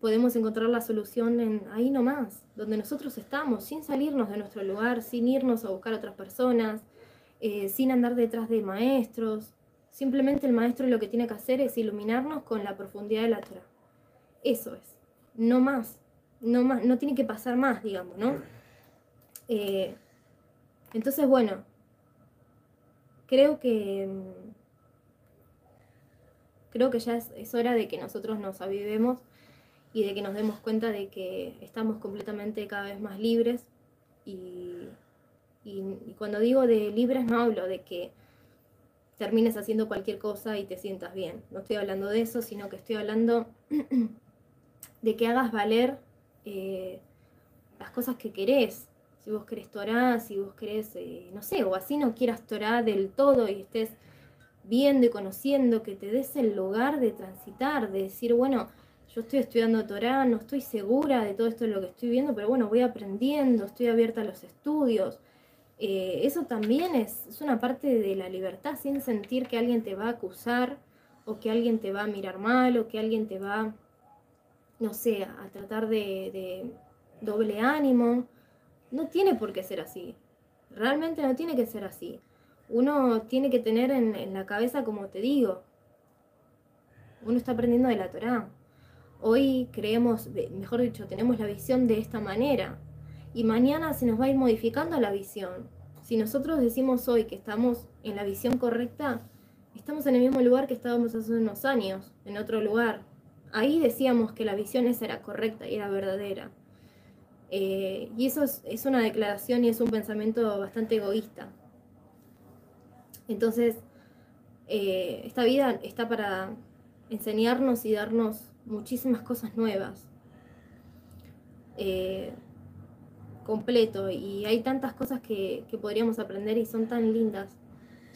Podemos encontrar la solución en ahí nomás, donde nosotros estamos, sin salirnos de nuestro lugar, sin irnos a buscar a otras personas, eh, sin andar detrás de maestros. Simplemente el maestro lo que tiene que hacer es iluminarnos con la profundidad de la Torah. Eso es, no más, no más, no tiene que pasar más, digamos, ¿no? Eh, entonces, bueno, creo que creo que ya es, hora de que nosotros nos avivemos y de que nos demos cuenta de que estamos completamente cada vez más libres y, cuando digo de libres no hablo de que termines haciendo cualquier cosa y te sientas bien. No estoy hablando de eso, sino que estoy hablando [CLEARS THROAT] de que hagas valer eh, las cosas que querés. Si vos querés Torah, si vos querés, eh, no sé, o así no quieras Torah del todo y estés viendo y conociendo, que te des el lugar de transitar, de decir, bueno, yo estoy estudiando Torah, no estoy segura de todo esto de lo que estoy viendo, pero bueno, voy aprendiendo, estoy abierta a los estudios. Eh, eso también es, es una parte de la libertad sin sentir que alguien te va a acusar o que alguien te va a mirar mal o que alguien te va no sé, a tratar de, doble ánimo. No tiene por qué ser así. Realmente no tiene que ser así. Uno tiene que tener en, la cabeza, como te digo, uno está aprendiendo de la Torah. Hoy creemos, mejor dicho, tenemos la visión de esta manera. Y mañana se nos va a ir modificando la visión. Si nosotros decimos hoy que estamos en la visión correcta, estamos en el mismo lugar que estábamos hace unos años, en otro lugar, ahí decíamos que la visión esa era correcta y era verdadera. Eh, y eso es, una declaración y es un pensamiento bastante egoísta. Entonces, eh, esta vida está para enseñarnos y darnos muchísimas cosas nuevas. Eh, completo. Y hay tantas cosas que, que podríamos aprender y son tan lindas.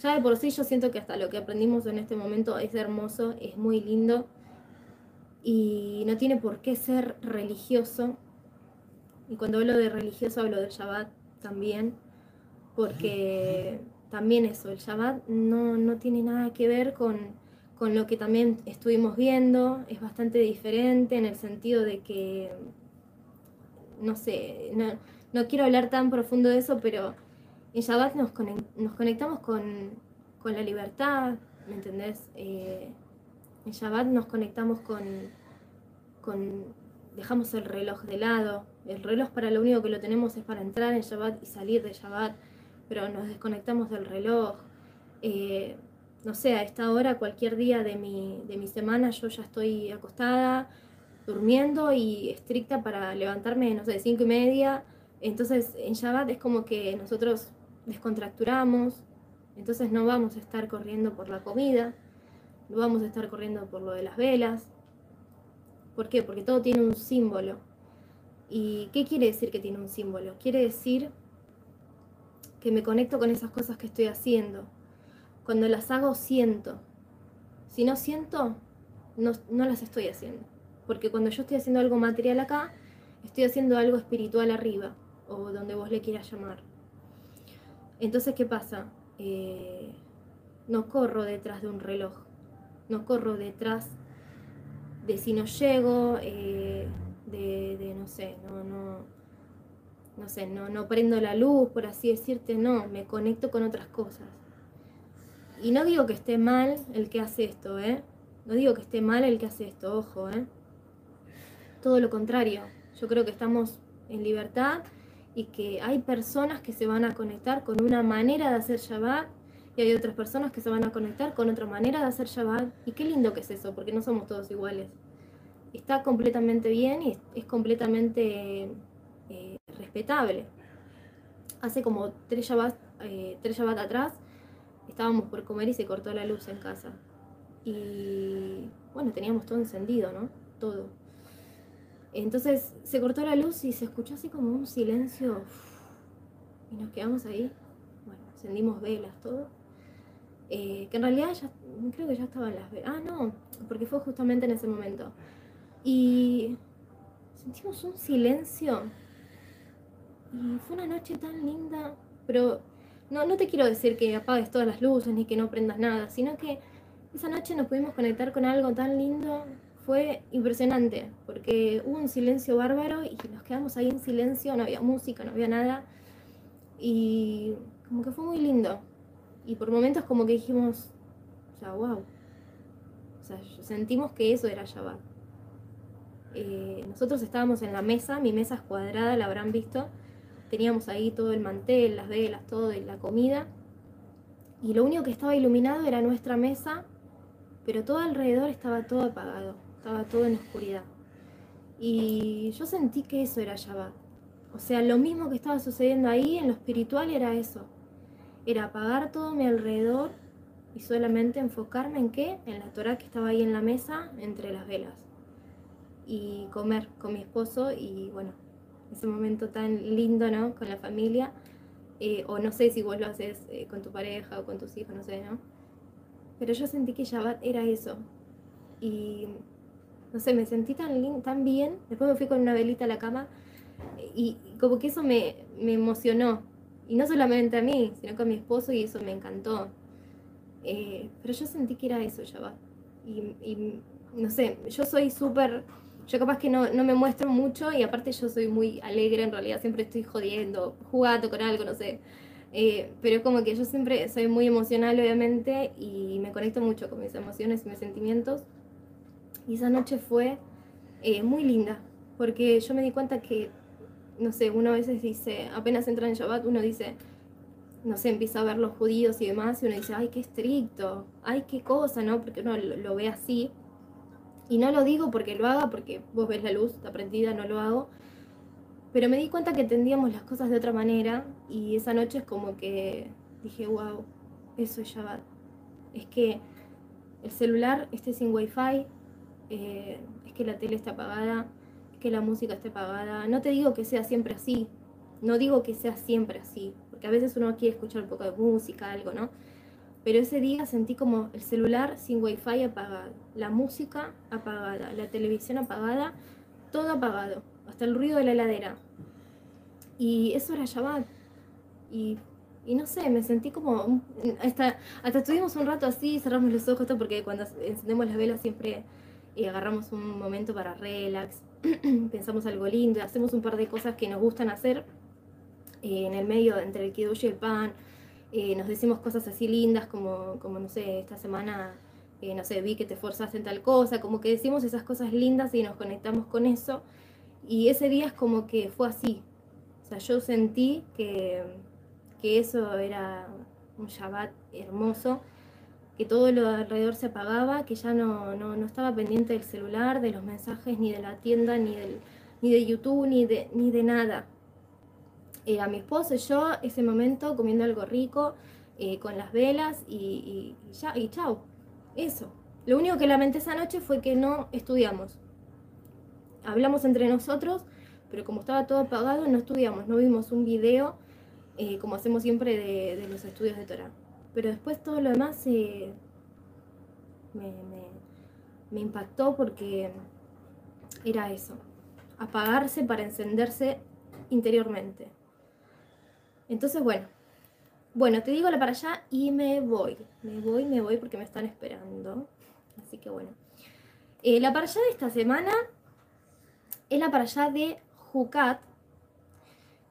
Ya de por sí yo siento que hasta lo que aprendimos en este momento es hermoso, es muy lindo y no tiene por qué ser religioso. Y cuando hablo de religioso hablo del Shabbat también, porque también eso, el Shabbat no, no tiene nada que ver con, con, lo que también estuvimos viendo, es bastante diferente en el sentido de que, no sé, no, no quiero hablar tan profundo de eso, pero en Shabbat nos, nos conectamos con, con, la libertad, ¿me entendés? Eh, en Shabbat nos conectamos con, con, dejamos el reloj de lado. El reloj para lo único que lo tenemos es para entrar en Shabbat y salir de Shabbat, pero nos desconectamos del reloj. Eh, no sé, a esta hora, cualquier día de mi, de mi semana, yo ya estoy acostada, durmiendo y estricta para levantarme, no sé, cinco y media. Entonces en Shabbat es como que nosotros descontracturamos, entonces no vamos a estar corriendo por la comida, no vamos a estar corriendo por lo de las velas. ¿Por qué? Porque todo tiene un símbolo. ¿Y qué quiere decir que tiene un símbolo? Quiere decir que me conecto con esas cosas que estoy haciendo. Cuando las hago, siento. Si no siento, no, no las estoy haciendo. Porque cuando yo estoy haciendo algo material acá, estoy haciendo algo espiritual arriba, o donde vos le quieras llamar. Entonces, ¿qué pasa? Eh, no corro detrás de un reloj no corro detrás de si no llego, eh, de, no sé, no, no sé, no, no prendo la luz, por así decirte, no, me conecto con otras cosas. Y no digo que esté mal el que hace esto, ¿eh? No digo que esté mal el que hace esto, ojo, ¿eh? Todo lo contrario, yo creo que estamos en libertad y que hay personas que se van a conectar con una manera de hacer Shabbat y hay otras personas que se van a conectar con otra manera de hacer Shabbat. Y qué lindo que es eso, porque no somos todos iguales. Está completamente bien y es, completamente respetable. hace como tres Shabbat, eh, tres Shabbat atrás, estábamos por comer y se cortó la luz en casa. Y bueno, teníamos todo encendido, ¿no? Todo. Entonces se cortó la luz y se escuchó así como un silencio. Y nos quedamos ahí. Bueno, encendimos velas, todo. Eh, que en realidad creo que ya estaban las velas. Ah, no, porque fue justamente en ese momento. Y sentimos un silencio. Y fue una noche tan linda, pero no, no te quiero decir que apagues todas las luces ni que no prendas nada, sino que esa noche nos pudimos conectar con algo tan lindo. Fue impresionante, porque hubo un silencio bárbaro y nos quedamos ahí en silencio, no había música, no había nada. Y como que fue muy lindo. Y por momentos como que dijimos, sea, wow. O sea, sentimos que eso era Shabbat. Eh, nosotros estábamos en la mesa, mi mesa es cuadrada, la habrán visto. Teníamos ahí todo el mantel, las velas, todo y la comida. Y lo único que estaba iluminado era nuestra mesa, pero todo alrededor estaba todo apagado, estaba todo en oscuridad. Y yo sentí que eso era Shabbat. O sea, lo mismo que estaba sucediendo ahí en lo espiritual era eso. Era apagar todo mi alrededor y solamente enfocarme en qué? En la Torah que estaba ahí en la mesa entre las velas. Y comer con mi esposo y bueno, ese momento tan lindo, ¿no? Con la familia. Eh, o no sé si vos lo haces eh, con tu pareja o con tus hijos, no sé, ¿no? Pero yo sentí que Shabbat era eso. Y no sé, me sentí tan, tan bien. Después me fui con una velita a la cama y, como que eso me, me, emocionó. Y no solamente a mí, sino con mi esposo y eso me encantó. Eh, pero yo sentí que era eso Shabbat. Y, y no sé, yo soy súper yo capaz que no, no, me muestro mucho y aparte yo soy muy alegre, en realidad siempre estoy jodiendo, jugando con algo, no sé. Eh, pero como que yo siempre soy muy emocional, obviamente, y me conecto mucho con mis emociones y mis sentimientos. Y esa noche fue eh, muy linda, porque yo me di cuenta que, no sé, uno a veces dice, apenas entra en Shabbat, uno dice, no sé, empieza a ver los judíos y demás, y uno dice, ay, qué estricto, ay, qué cosa, ¿no? Porque uno lo, lo ve así. Y no lo digo porque lo haga, porque vos ves la luz, está prendida, no lo hago. Pero me di cuenta que entendíamos las cosas de otra manera y esa noche es como que dije, wow, eso es Shabbat. Es que el celular esté sin wifi, eh, es que la tele está apagada, es que la música esté apagada. No te digo que sea siempre así, no digo que sea siempre así, porque a veces uno quiere escuchar un poco de música, algo, ¿no? Pero ese día sentí como el celular sin wifi apagado, la música apagada, la televisión apagada, todo apagado, hasta el ruido de la heladera. Y eso era Shabbat. Y, y no sé, me sentí como... Hasta, hasta estuvimos un rato así, cerramos los ojos, porque cuando encendemos las velas siempre eh, agarramos un momento para relax, [CLEARS THROAT] pensamos algo lindo, hacemos un par de cosas que nos gustan hacer eh, en el medio entre el kiddush y el pan eh, nos decimos cosas así lindas como, como no sé, esta semana, eh, no sé, vi que te esforzaste en tal cosa, como que decimos esas cosas lindas y nos conectamos con eso. Y ese día es como que fue así. O sea, yo sentí que, que eso era un Shabbat hermoso, que todo lo alrededor se apagaba, que ya no, no, no estaba pendiente del celular, de los mensajes, ni de la tienda, ni, del, ni de YouTube, ni de, ni de nada. Eh, a mi esposo y yo ese momento comiendo algo rico, eh, con las velas y, ya, y chao. Eso. Lo único que lamenté esa noche fue que no estudiamos. Hablamos entre nosotros, pero como estaba todo apagado, no estudiamos, no vimos un video eh, como hacemos siempre de, los estudios de Torah. Pero después todo lo demás me impactó porque era eso, apagarse para encenderse interiormente. Entonces, bueno. Bueno, te digo la para allá y me voy. Me voy, me voy porque me están esperando. Así que bueno. Eh, la para allá de esta semana es la para allá de Jucat,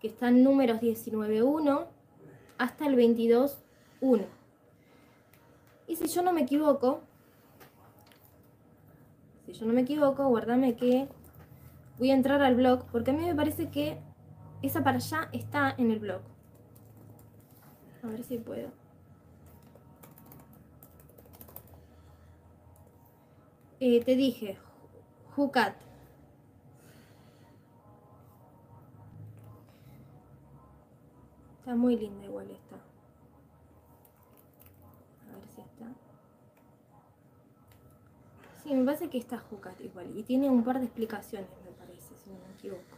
que está en números 19.1 hasta el 22.1. Y si yo no me equivoco, si yo no me equivoco, guardame que voy a entrar al blog, porque a mí me parece que esa para allá está en el blog. A ver si puedo. Eh, te dije, Jucat. muy linda igual esta. A ver si está. Sí, me parece que está Jucat igual. Y tiene un par de explicaciones, me parece, si no me equivoco.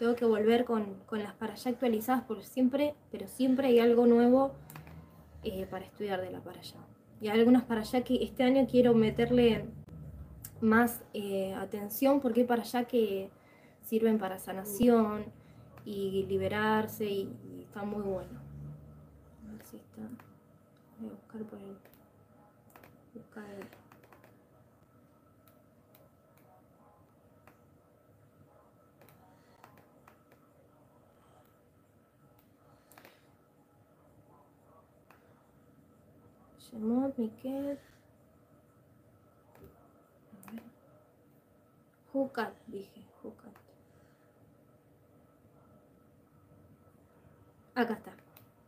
Tengo que volver con, las para allá actualizadas porque siempre, pero siempre hay algo nuevo eh, para estudiar de la para allá. Y hay algunas para allá que este año quiero meterle más eh, atención porque hay para allá que sirven para sanación y liberarse y, está muy bueno. A ver si está. Voy a buscar por el. Buscar el. Shemot, Miquel. Jucat, dije, Jucat. Acá está.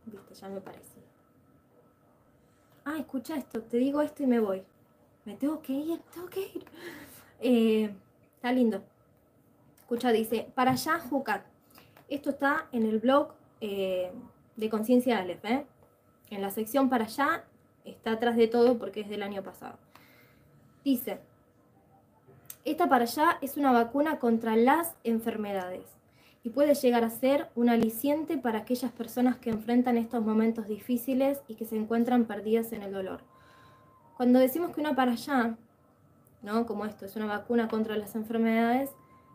Viste, ya me parece. Ah, escucha esto, te digo esto y me voy. Me tengo que ir, tengo que ir. Eh, está lindo. Escucha, dice, para allá, Jucat. Esto está en el blog eh, de Conciencia Aleph, ¿eh? En la sección para allá está atrás de todo porque es del año pasado. Dice, esta para allá es una vacuna contra las enfermedades y puede llegar a ser un aliciente para aquellas personas que enfrentan estos momentos difíciles y que se encuentran perdidas en el dolor. Cuando decimos que una para allá, ¿no? como esto, es una vacuna contra las enfermedades,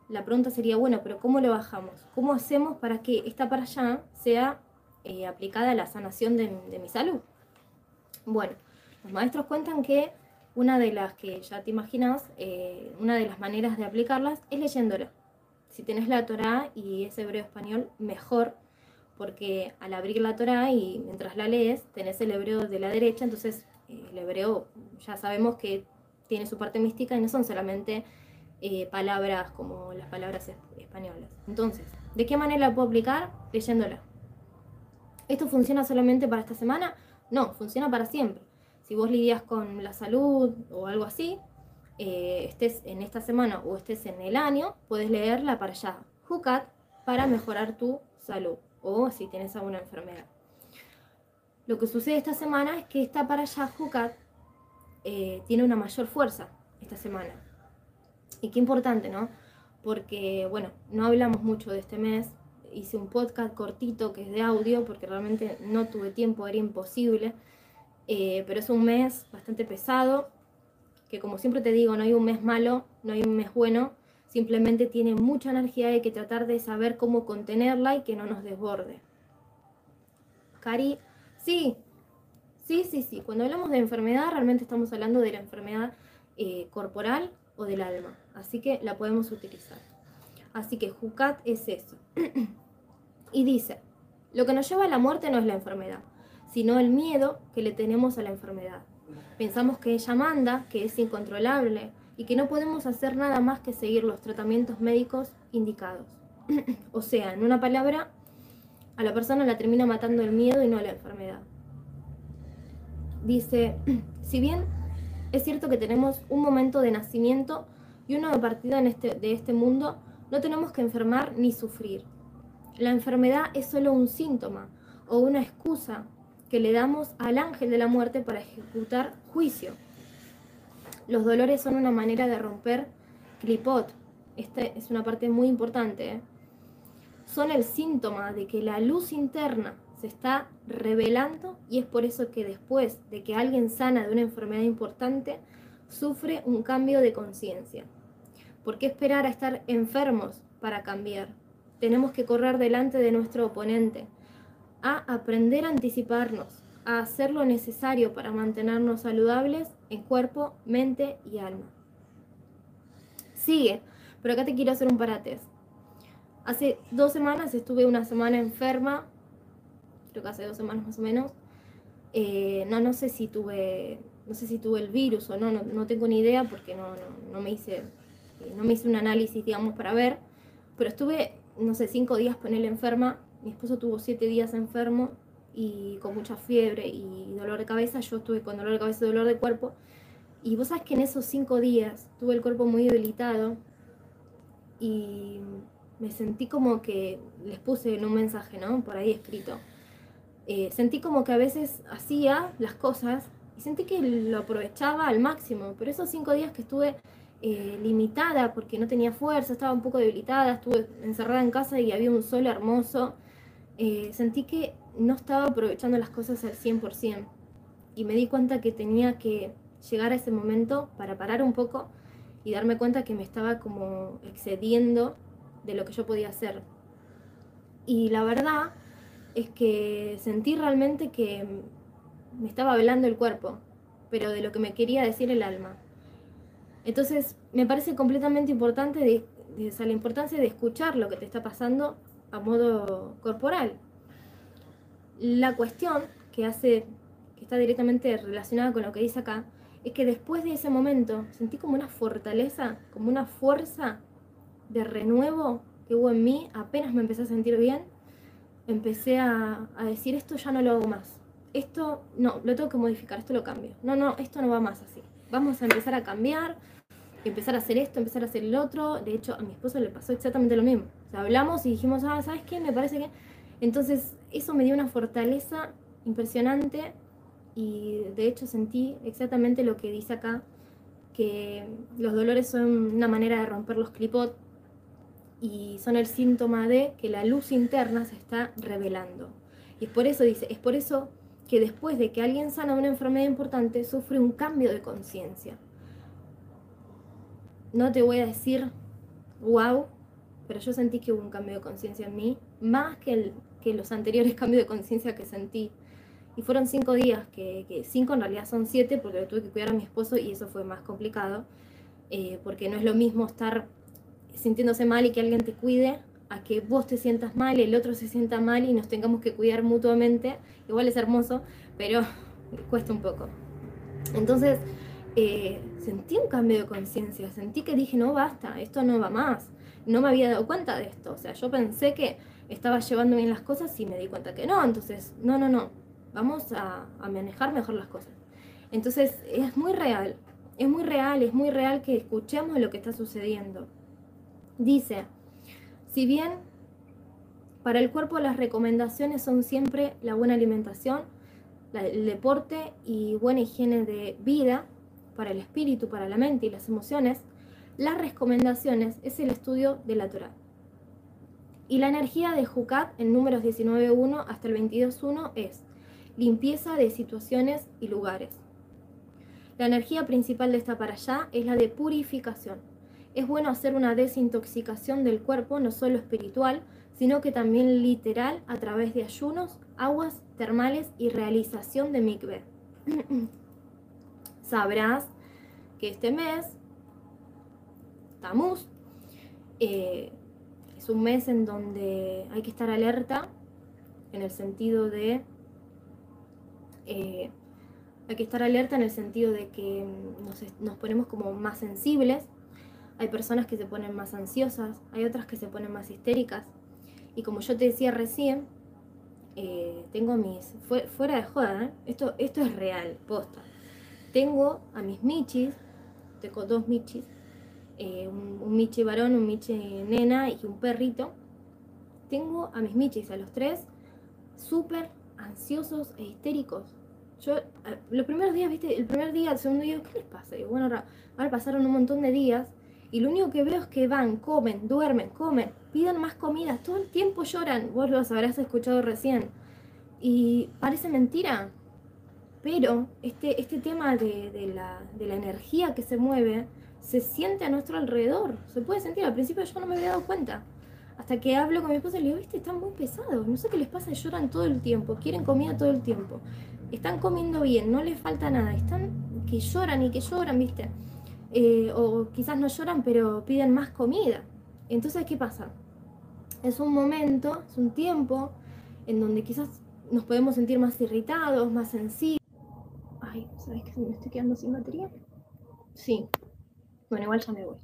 la pregunta sería, bueno, pero ¿cómo lo bajamos? ¿Cómo hacemos para que esta para allá sea eh, aplicada a la sanación de, de mi salud? Bueno, los maestros cuentan que una de las que ya te imaginas, eh, una de las maneras de aplicarlas es leyéndola. Si tenés la Torah y es hebreo español, mejor, porque al abrir la Torah y mientras la lees, tenés el hebreo de la derecha, entonces eh, el hebreo ya sabemos que tiene su parte mística y no son solamente eh, palabras como las palabras españolas. Entonces, ¿de qué manera la puedo aplicar? Leyéndola. ¿Esto funciona solamente para esta semana? No, funciona para siempre. Si vos lidias con la salud o algo así, eh, estés en esta semana o estés en el año, puedes leerla para allá, Jucat, para mejorar tu salud o si tienes alguna enfermedad. Lo que sucede esta semana es que esta para allá, Jucat, eh, tiene una mayor fuerza esta semana. Y qué importante, ¿no? Porque, bueno, no hablamos mucho de este mes, hice un podcast cortito que es de audio porque realmente no tuve tiempo, era imposible. Eh, pero es un mes bastante pesado, que como siempre te digo, no hay un mes malo, no hay un mes bueno, simplemente tiene mucha energía y hay que tratar de saber cómo contenerla y que no nos desborde. Cari, sí, sí, sí, sí, cuando hablamos de enfermedad realmente estamos hablando de la enfermedad eh, corporal o del alma, así que la podemos utilizar. Así que Jucat es eso. [CLEARS THROAT] y dice, lo que nos lleva a la muerte no es la enfermedad, sino el miedo que le tenemos a la enfermedad. Pensamos que ella manda, que es incontrolable y que no podemos hacer nada más que seguir los tratamientos médicos indicados. [CLEARS THROAT] o sea, en una palabra, a la persona la termina matando el miedo y no la enfermedad. Dice, [CLEARS THROAT] si bien es cierto que tenemos un momento de nacimiento y uno de partida en este, de este mundo, no tenemos que enfermar ni sufrir. La enfermedad es solo un síntoma o una excusa que le damos al ángel de la muerte para ejecutar juicio. Los dolores son una manera de romper clipot. Esta es una parte muy importante. ¿eh? Son el síntoma de que la luz interna se está revelando y es por eso que después de que alguien sana de una enfermedad importante, sufre un cambio de conciencia. ¿Por qué esperar a estar enfermos para cambiar? Tenemos que correr delante de nuestro oponente, a aprender a anticiparnos, a hacer lo necesario para mantenernos saludables en cuerpo, mente y alma. Sigue, pero acá te quiero hacer un parates. Hace dos semanas estuve una semana enferma, creo que hace dos semanas más o menos. Eh, no, no sé si tuve, no sé si tuve el virus o no, no, tengo ni idea porque no, no, me hice, no me hice un análisis, digamos, para ver. Pero estuve, no sé, cinco días con él enferma mi esposo tuvo siete días enfermo y con mucha fiebre y dolor de cabeza. Yo estuve con dolor de cabeza y dolor de cuerpo. Y vos sabes que en esos cinco días tuve el cuerpo muy debilitado y me sentí como que, les puse en un mensaje, ¿no? Por ahí escrito. Eh, sentí como que a veces hacía las cosas y sentí que lo aprovechaba al máximo, pero esos cinco días que estuve eh, limitada porque no tenía fuerza, estaba un poco debilitada, estuve encerrada en casa y había un sol hermoso, eh, sentí que no estaba aprovechando las cosas al 100% y me di cuenta que tenía que llegar a ese momento para parar un poco y darme cuenta que me estaba como excediendo de lo que yo podía hacer. Y la verdad es que sentí realmente que me estaba velando el cuerpo, pero de lo que me quería decir el alma. Entonces, me parece completamente importante de, la importancia de escuchar lo que te está pasando a modo corporal. La cuestión que hace, que está directamente relacionada con lo que dice acá, es que después de ese momento sentí como una fortaleza, como una fuerza de renuevo que hubo en mí, apenas me empecé a sentir bien, empecé a, a decir esto ya no lo hago más esto no, lo tengo que modificar, esto lo cambio. No, no, esto no va más así. Vamos a empezar a cambiar, empezar a hacer esto, empezar a hacer el otro. De hecho, a mi esposo le pasó exactamente lo mismo. O sea, hablamos y dijimos, ah, ¿sabes qué? Me parece que... Entonces, eso me dio una fortaleza impresionante y de hecho sentí exactamente lo que dice acá, que los dolores son una manera de romper los clipot y son el síntoma de que la luz interna se está revelando. Y es por eso, dice, es por eso que después de que alguien sana una enfermedad importante, sufre un cambio de conciencia. No te voy a decir, wow, pero yo sentí que hubo un cambio de conciencia en mí, más que, el, que los anteriores [LAUGHS] cambios de conciencia que sentí. Y fueron cinco días, que, cinco en realidad son siete, porque tuve que cuidar a mi esposo y eso fue más complicado, eh, porque no es lo mismo estar sintiéndose mal y que alguien te cuide a que vos te sientas mal, el otro se sienta mal y nos tengamos que cuidar mutuamente. Igual es hermoso, pero cuesta un poco. Entonces, eh, sentí un cambio de conciencia, sentí que dije, no basta, esto no va más. No me había dado cuenta de esto. O sea, yo pensé que estaba llevando bien las cosas y me di cuenta que no. Entonces, no, no, no. Vamos a, manejar mejor las cosas. Entonces, es muy real. Es muy real, es muy real que escuchemos lo que está sucediendo. Dice, si bien para el cuerpo las recomendaciones son siempre la buena alimentación, el deporte y buena higiene de vida, para el espíritu, para la mente y las emociones, las recomendaciones es el estudio de la Torah. Y la energía de Jucat en números 19.1 hasta el 22.1 es limpieza de situaciones y lugares. La energía principal de esta para allá es la de purificación es bueno hacer una desintoxicación del cuerpo, no solo espiritual, sino que también literal a través de ayunos, aguas termales y realización de mikveh. [CLEARS THROAT] Sabrás que este mes, Tamuz, eh, es un mes en donde hay que estar alerta en el sentido de... Eh, hay que estar alerta en el sentido de que nos ponemos como más sensibles hay personas que se ponen más ansiosas, hay otras que se ponen más histéricas. Y como yo te decía recién, eh, tengo mis. fuera de joda, ¿eh? esto, esto es real, posta. Tengo a mis michis, tengo dos michis, eh, un, un, michi varón, un michi nena y un perrito. Tengo a mis michis, a los tres, súper ansiosos e histéricos. Yo, los primeros días, viste, el primer día, el segundo día, ¿qué les pasa? Y bueno, ahora pasaron un montón de días y lo único que veo es que van, comen, duermen, comen, piden más comida, todo el tiempo lloran, vos los habrás escuchado recién. Y parece mentira, pero este, este tema de, la, energía que se mueve se siente a nuestro alrededor, se puede sentir, al principio yo no me había dado cuenta. Hasta que hablo con mi esposa y le digo, viste, están muy pesados, no sé qué les pasa, lloran todo el tiempo, quieren comida todo el tiempo. Están comiendo bien, no les falta nada, están que lloran y que lloran, viste. Eh, o quizás no lloran, pero piden más comida. Entonces, ¿qué pasa? Es un momento, es un tiempo en donde quizás nos podemos sentir más irritados, más sensibles. Ay, ¿sabes que me estoy quedando sin batería? Sí. Bueno, igual ya me voy.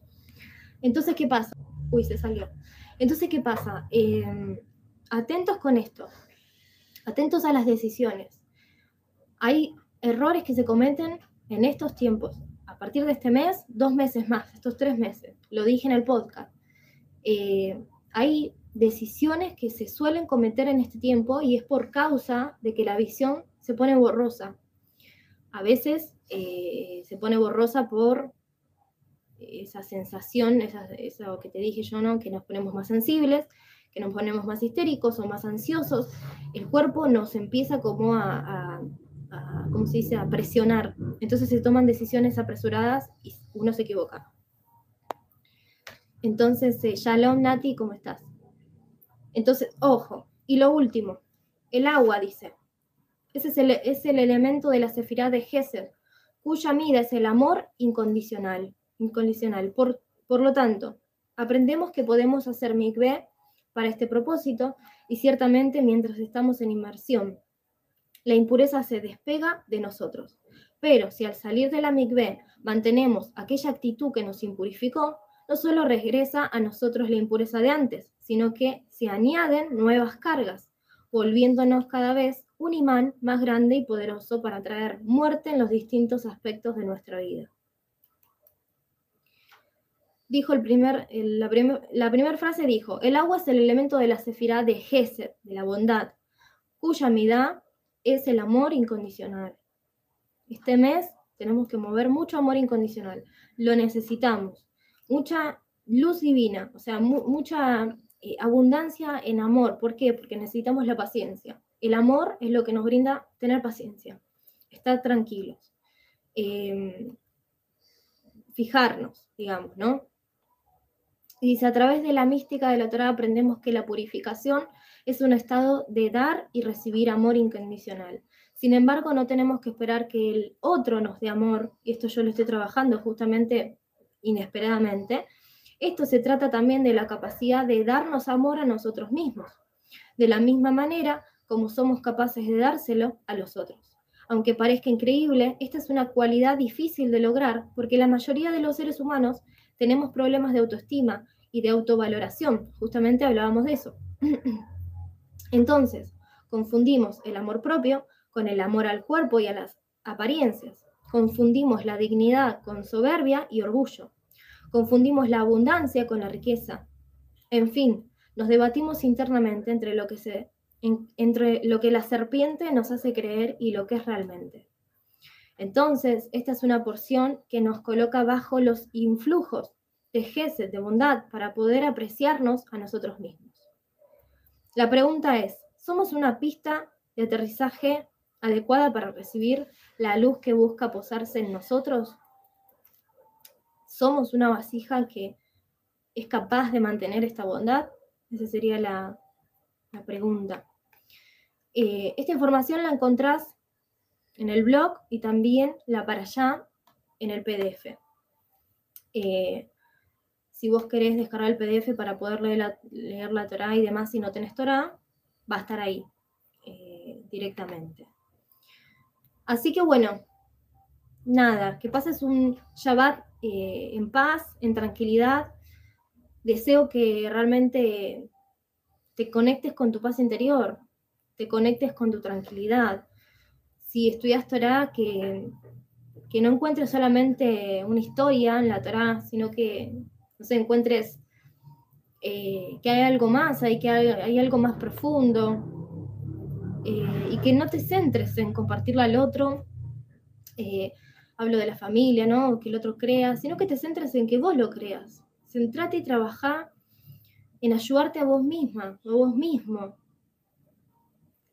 Entonces, ¿qué pasa? Uy, se salió. Entonces, ¿qué pasa? Em, atentos con esto. Atentos a las decisiones. Hay errores que se cometen en estos tiempos a partir de este mes, dos meses más, estos tres meses. Lo dije en el podcast. Eh, hay decisiones que se suelen cometer en este tiempo y es por causa de que la visión se pone borrosa. A veces eh, se pone borrosa por esa sensación, esa, eso que te dije yo, ¿no? Que nos ponemos más sensibles, que nos ponemos más histéricos o más ansiosos. El cuerpo nos empieza como a, ¿cómo se dice?, a presionar. Entonces se toman decisiones apresuradas y uno se equivoca. Entonces, eh, Shalom Nati, ¿cómo estás? Entonces, ojo. Y lo último, el agua, dice. Ese es el, elemento de la sefirá de Gesed, cuya mida es el amor incondicional. incondicional. Por, por lo tanto, aprendemos que podemos hacer mikveh para este propósito y ciertamente mientras estamos en inmersión, la impureza se despega de nosotros. Pero si al salir de la mikveh mantenemos aquella actitud que nos impurificó, no solo regresa a nosotros la impureza de antes, sino que se añaden nuevas cargas, volviéndonos cada vez un imán más grande y poderoso para traer muerte en los distintos aspectos de nuestra vida. Dijo el primer, la, primera frase dijo, el agua es el elemento de la sefirá de Gesed, de la bondad, cuya midá es el amor incondicional. Este mes tenemos que mover mucho amor incondicional, lo necesitamos, mucha luz divina, o sea, mucha eh, abundancia en amor. ¿Por qué? Porque necesitamos la paciencia. El amor es lo que nos brinda tener paciencia, estar tranquilos, em, fijarnos, digamos, ¿no? Y dice, a través de la mística de la Torah aprendemos que la purificación es un estado de dar y recibir amor incondicional. Sin embargo, no tenemos que esperar que el otro nos dé amor, y esto yo lo estoy trabajando justamente inesperadamente. Esto se trata también de la capacidad de darnos amor a nosotros mismos, de la misma manera como somos capaces de dárselo a los otros. Aunque parezca increíble, esta es una cualidad difícil de lograr porque la mayoría de los seres humanos tenemos problemas de autoestima y de autovaloración. Justamente hablábamos de eso. [CLEARS THROAT] Entonces, confundimos el amor propio con el amor al cuerpo y a las apariencias. Confundimos la dignidad con soberbia y orgullo. Confundimos la abundancia con la riqueza. En fin, nos debatimos internamente entre lo que, se, entre lo que la serpiente nos hace creer y lo que es realmente. Entonces, esta es una porción que nos coloca bajo los influjos de Gesed, de bondad, para poder apreciarnos a nosotros mismos. La pregunta es, ¿somos una pista de aterrizaje adecuada para recibir la luz que busca posarse en nosotros? ¿Somos una vasija que es capaz de mantener esta bondad? Esa sería la, pregunta. Eh, esta información la encontrás en el blog y también la para allá en el PDF. Eh, si vos querés descargar el PDF para poder leer la, leer Torah y demás, si no tenés Torah, va a estar ahí eh, directamente. Así que bueno, nada, que pases un Shabbat en paz, en tranquilidad. Deseo que realmente te conectes con tu paz interior, te conectes con tu tranquilidad. Si estudias Torah, que, que no encuentres solamente una historia en la Torah, sino que no encuentres eh, que hay algo más, hay que hay, algo más profundo, eh, y que no te centres en compartirlo al otro, eh, hablo de la familia, ¿no? Que el otro crea, sino que te centres en que vos lo creas. Centrate y trabaja en ayudarte a vos misma, a vos mismo,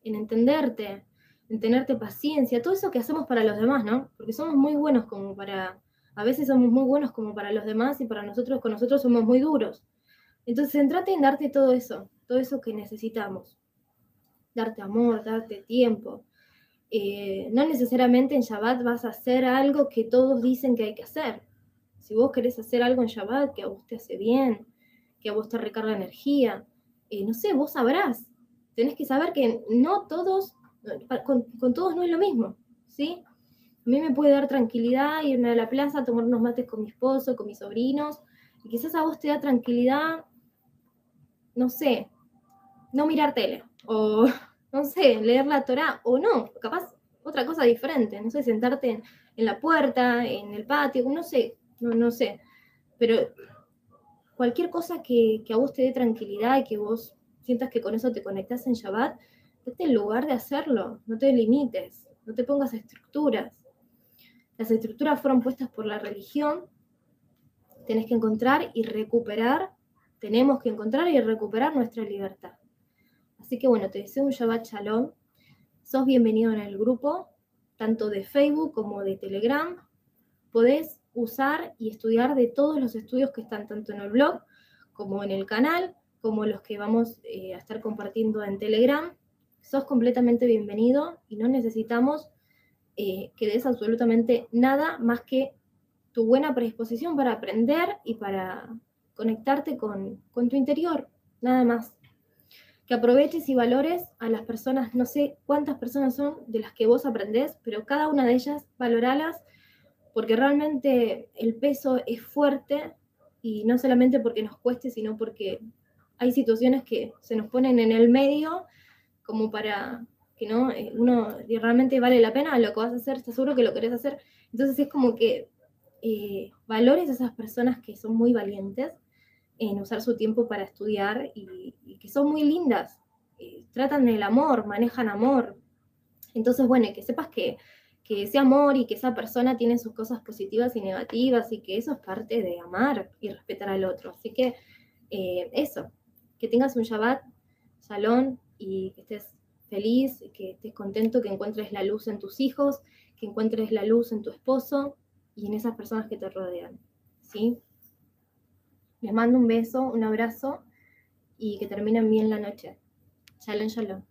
en entenderte, en tenerte paciencia, todo eso que hacemos para los demás, ¿no? Porque somos muy buenos como para a veces somos muy buenos como para los demás y para nosotros, con nosotros somos muy duros. Entonces, centrate en darte todo eso, todo eso que necesitamos. Darte amor, darte tiempo. Eh, no necesariamente en Shabbat vas a hacer algo que todos dicen que hay que hacer. Si vos querés hacer algo en Shabbat que a vos te hace bien, que a vos te recarga energía, eh, no sé, vos sabrás. Tenés que saber que no todos, con, todos no es lo mismo, ¿sí? A mí me puede dar tranquilidad irme a la plaza, tomar unos mates con mi esposo, con mis sobrinos, y quizás a vos te da tranquilidad, no sé, no mirar tele, o [LAUGHS] no sé, leer la Torah, o no, capaz otra cosa diferente, no sé, sentarte en, la puerta, en el patio, no sé, no, no sé, pero cualquier cosa que, que a vos te dé tranquilidad y que vos sientas que con eso te conectas en Shabbat, date el lugar de hacerlo, no te limites, no te pongas estructuras. Las estructuras fueron puestas por la religión, tenés que encontrar y recuperar, tenemos que encontrar y recuperar nuestra libertad. Así que bueno, te deseo un Shabbat Shalom, sos bienvenido en el grupo, tanto de Facebook como de Telegram, podés usar y estudiar de todos los estudios que están tanto en el blog como en el canal, como los que vamos eh, a estar compartiendo en Telegram. Sos completamente bienvenido y no necesitamos eh, que des absolutamente nada más que tu buena predisposición para aprender y para conectarte con, con tu interior, nada más. Que aproveches y valores a las personas, no sé cuántas personas son de las que vos aprendés, pero cada una de ellas valoralas porque realmente el peso es fuerte y no solamente porque nos cueste, sino porque hay situaciones que se nos ponen en el medio como para que no eh, uno realmente vale la pena lo que vas a hacer, estás seguro que lo querés hacer. Entonces es como que eh, valores a esas personas que son muy valientes en usar su tiempo para estudiar y, que son muy lindas, eh, tratan el amor, manejan amor. Entonces, bueno, que sepas que, que ese amor y que esa persona tiene sus cosas positivas y negativas y que eso es parte de amar y respetar al otro. Así que eso, que tengas un Shabbat, salón y que estés feliz, que estés contento, que encuentres la luz en tus hijos, que encuentres la luz en tu esposo y en esas personas que te rodean. ¿sí? Les mando un beso, un abrazo y que terminen bien la noche. Shalom, shalom.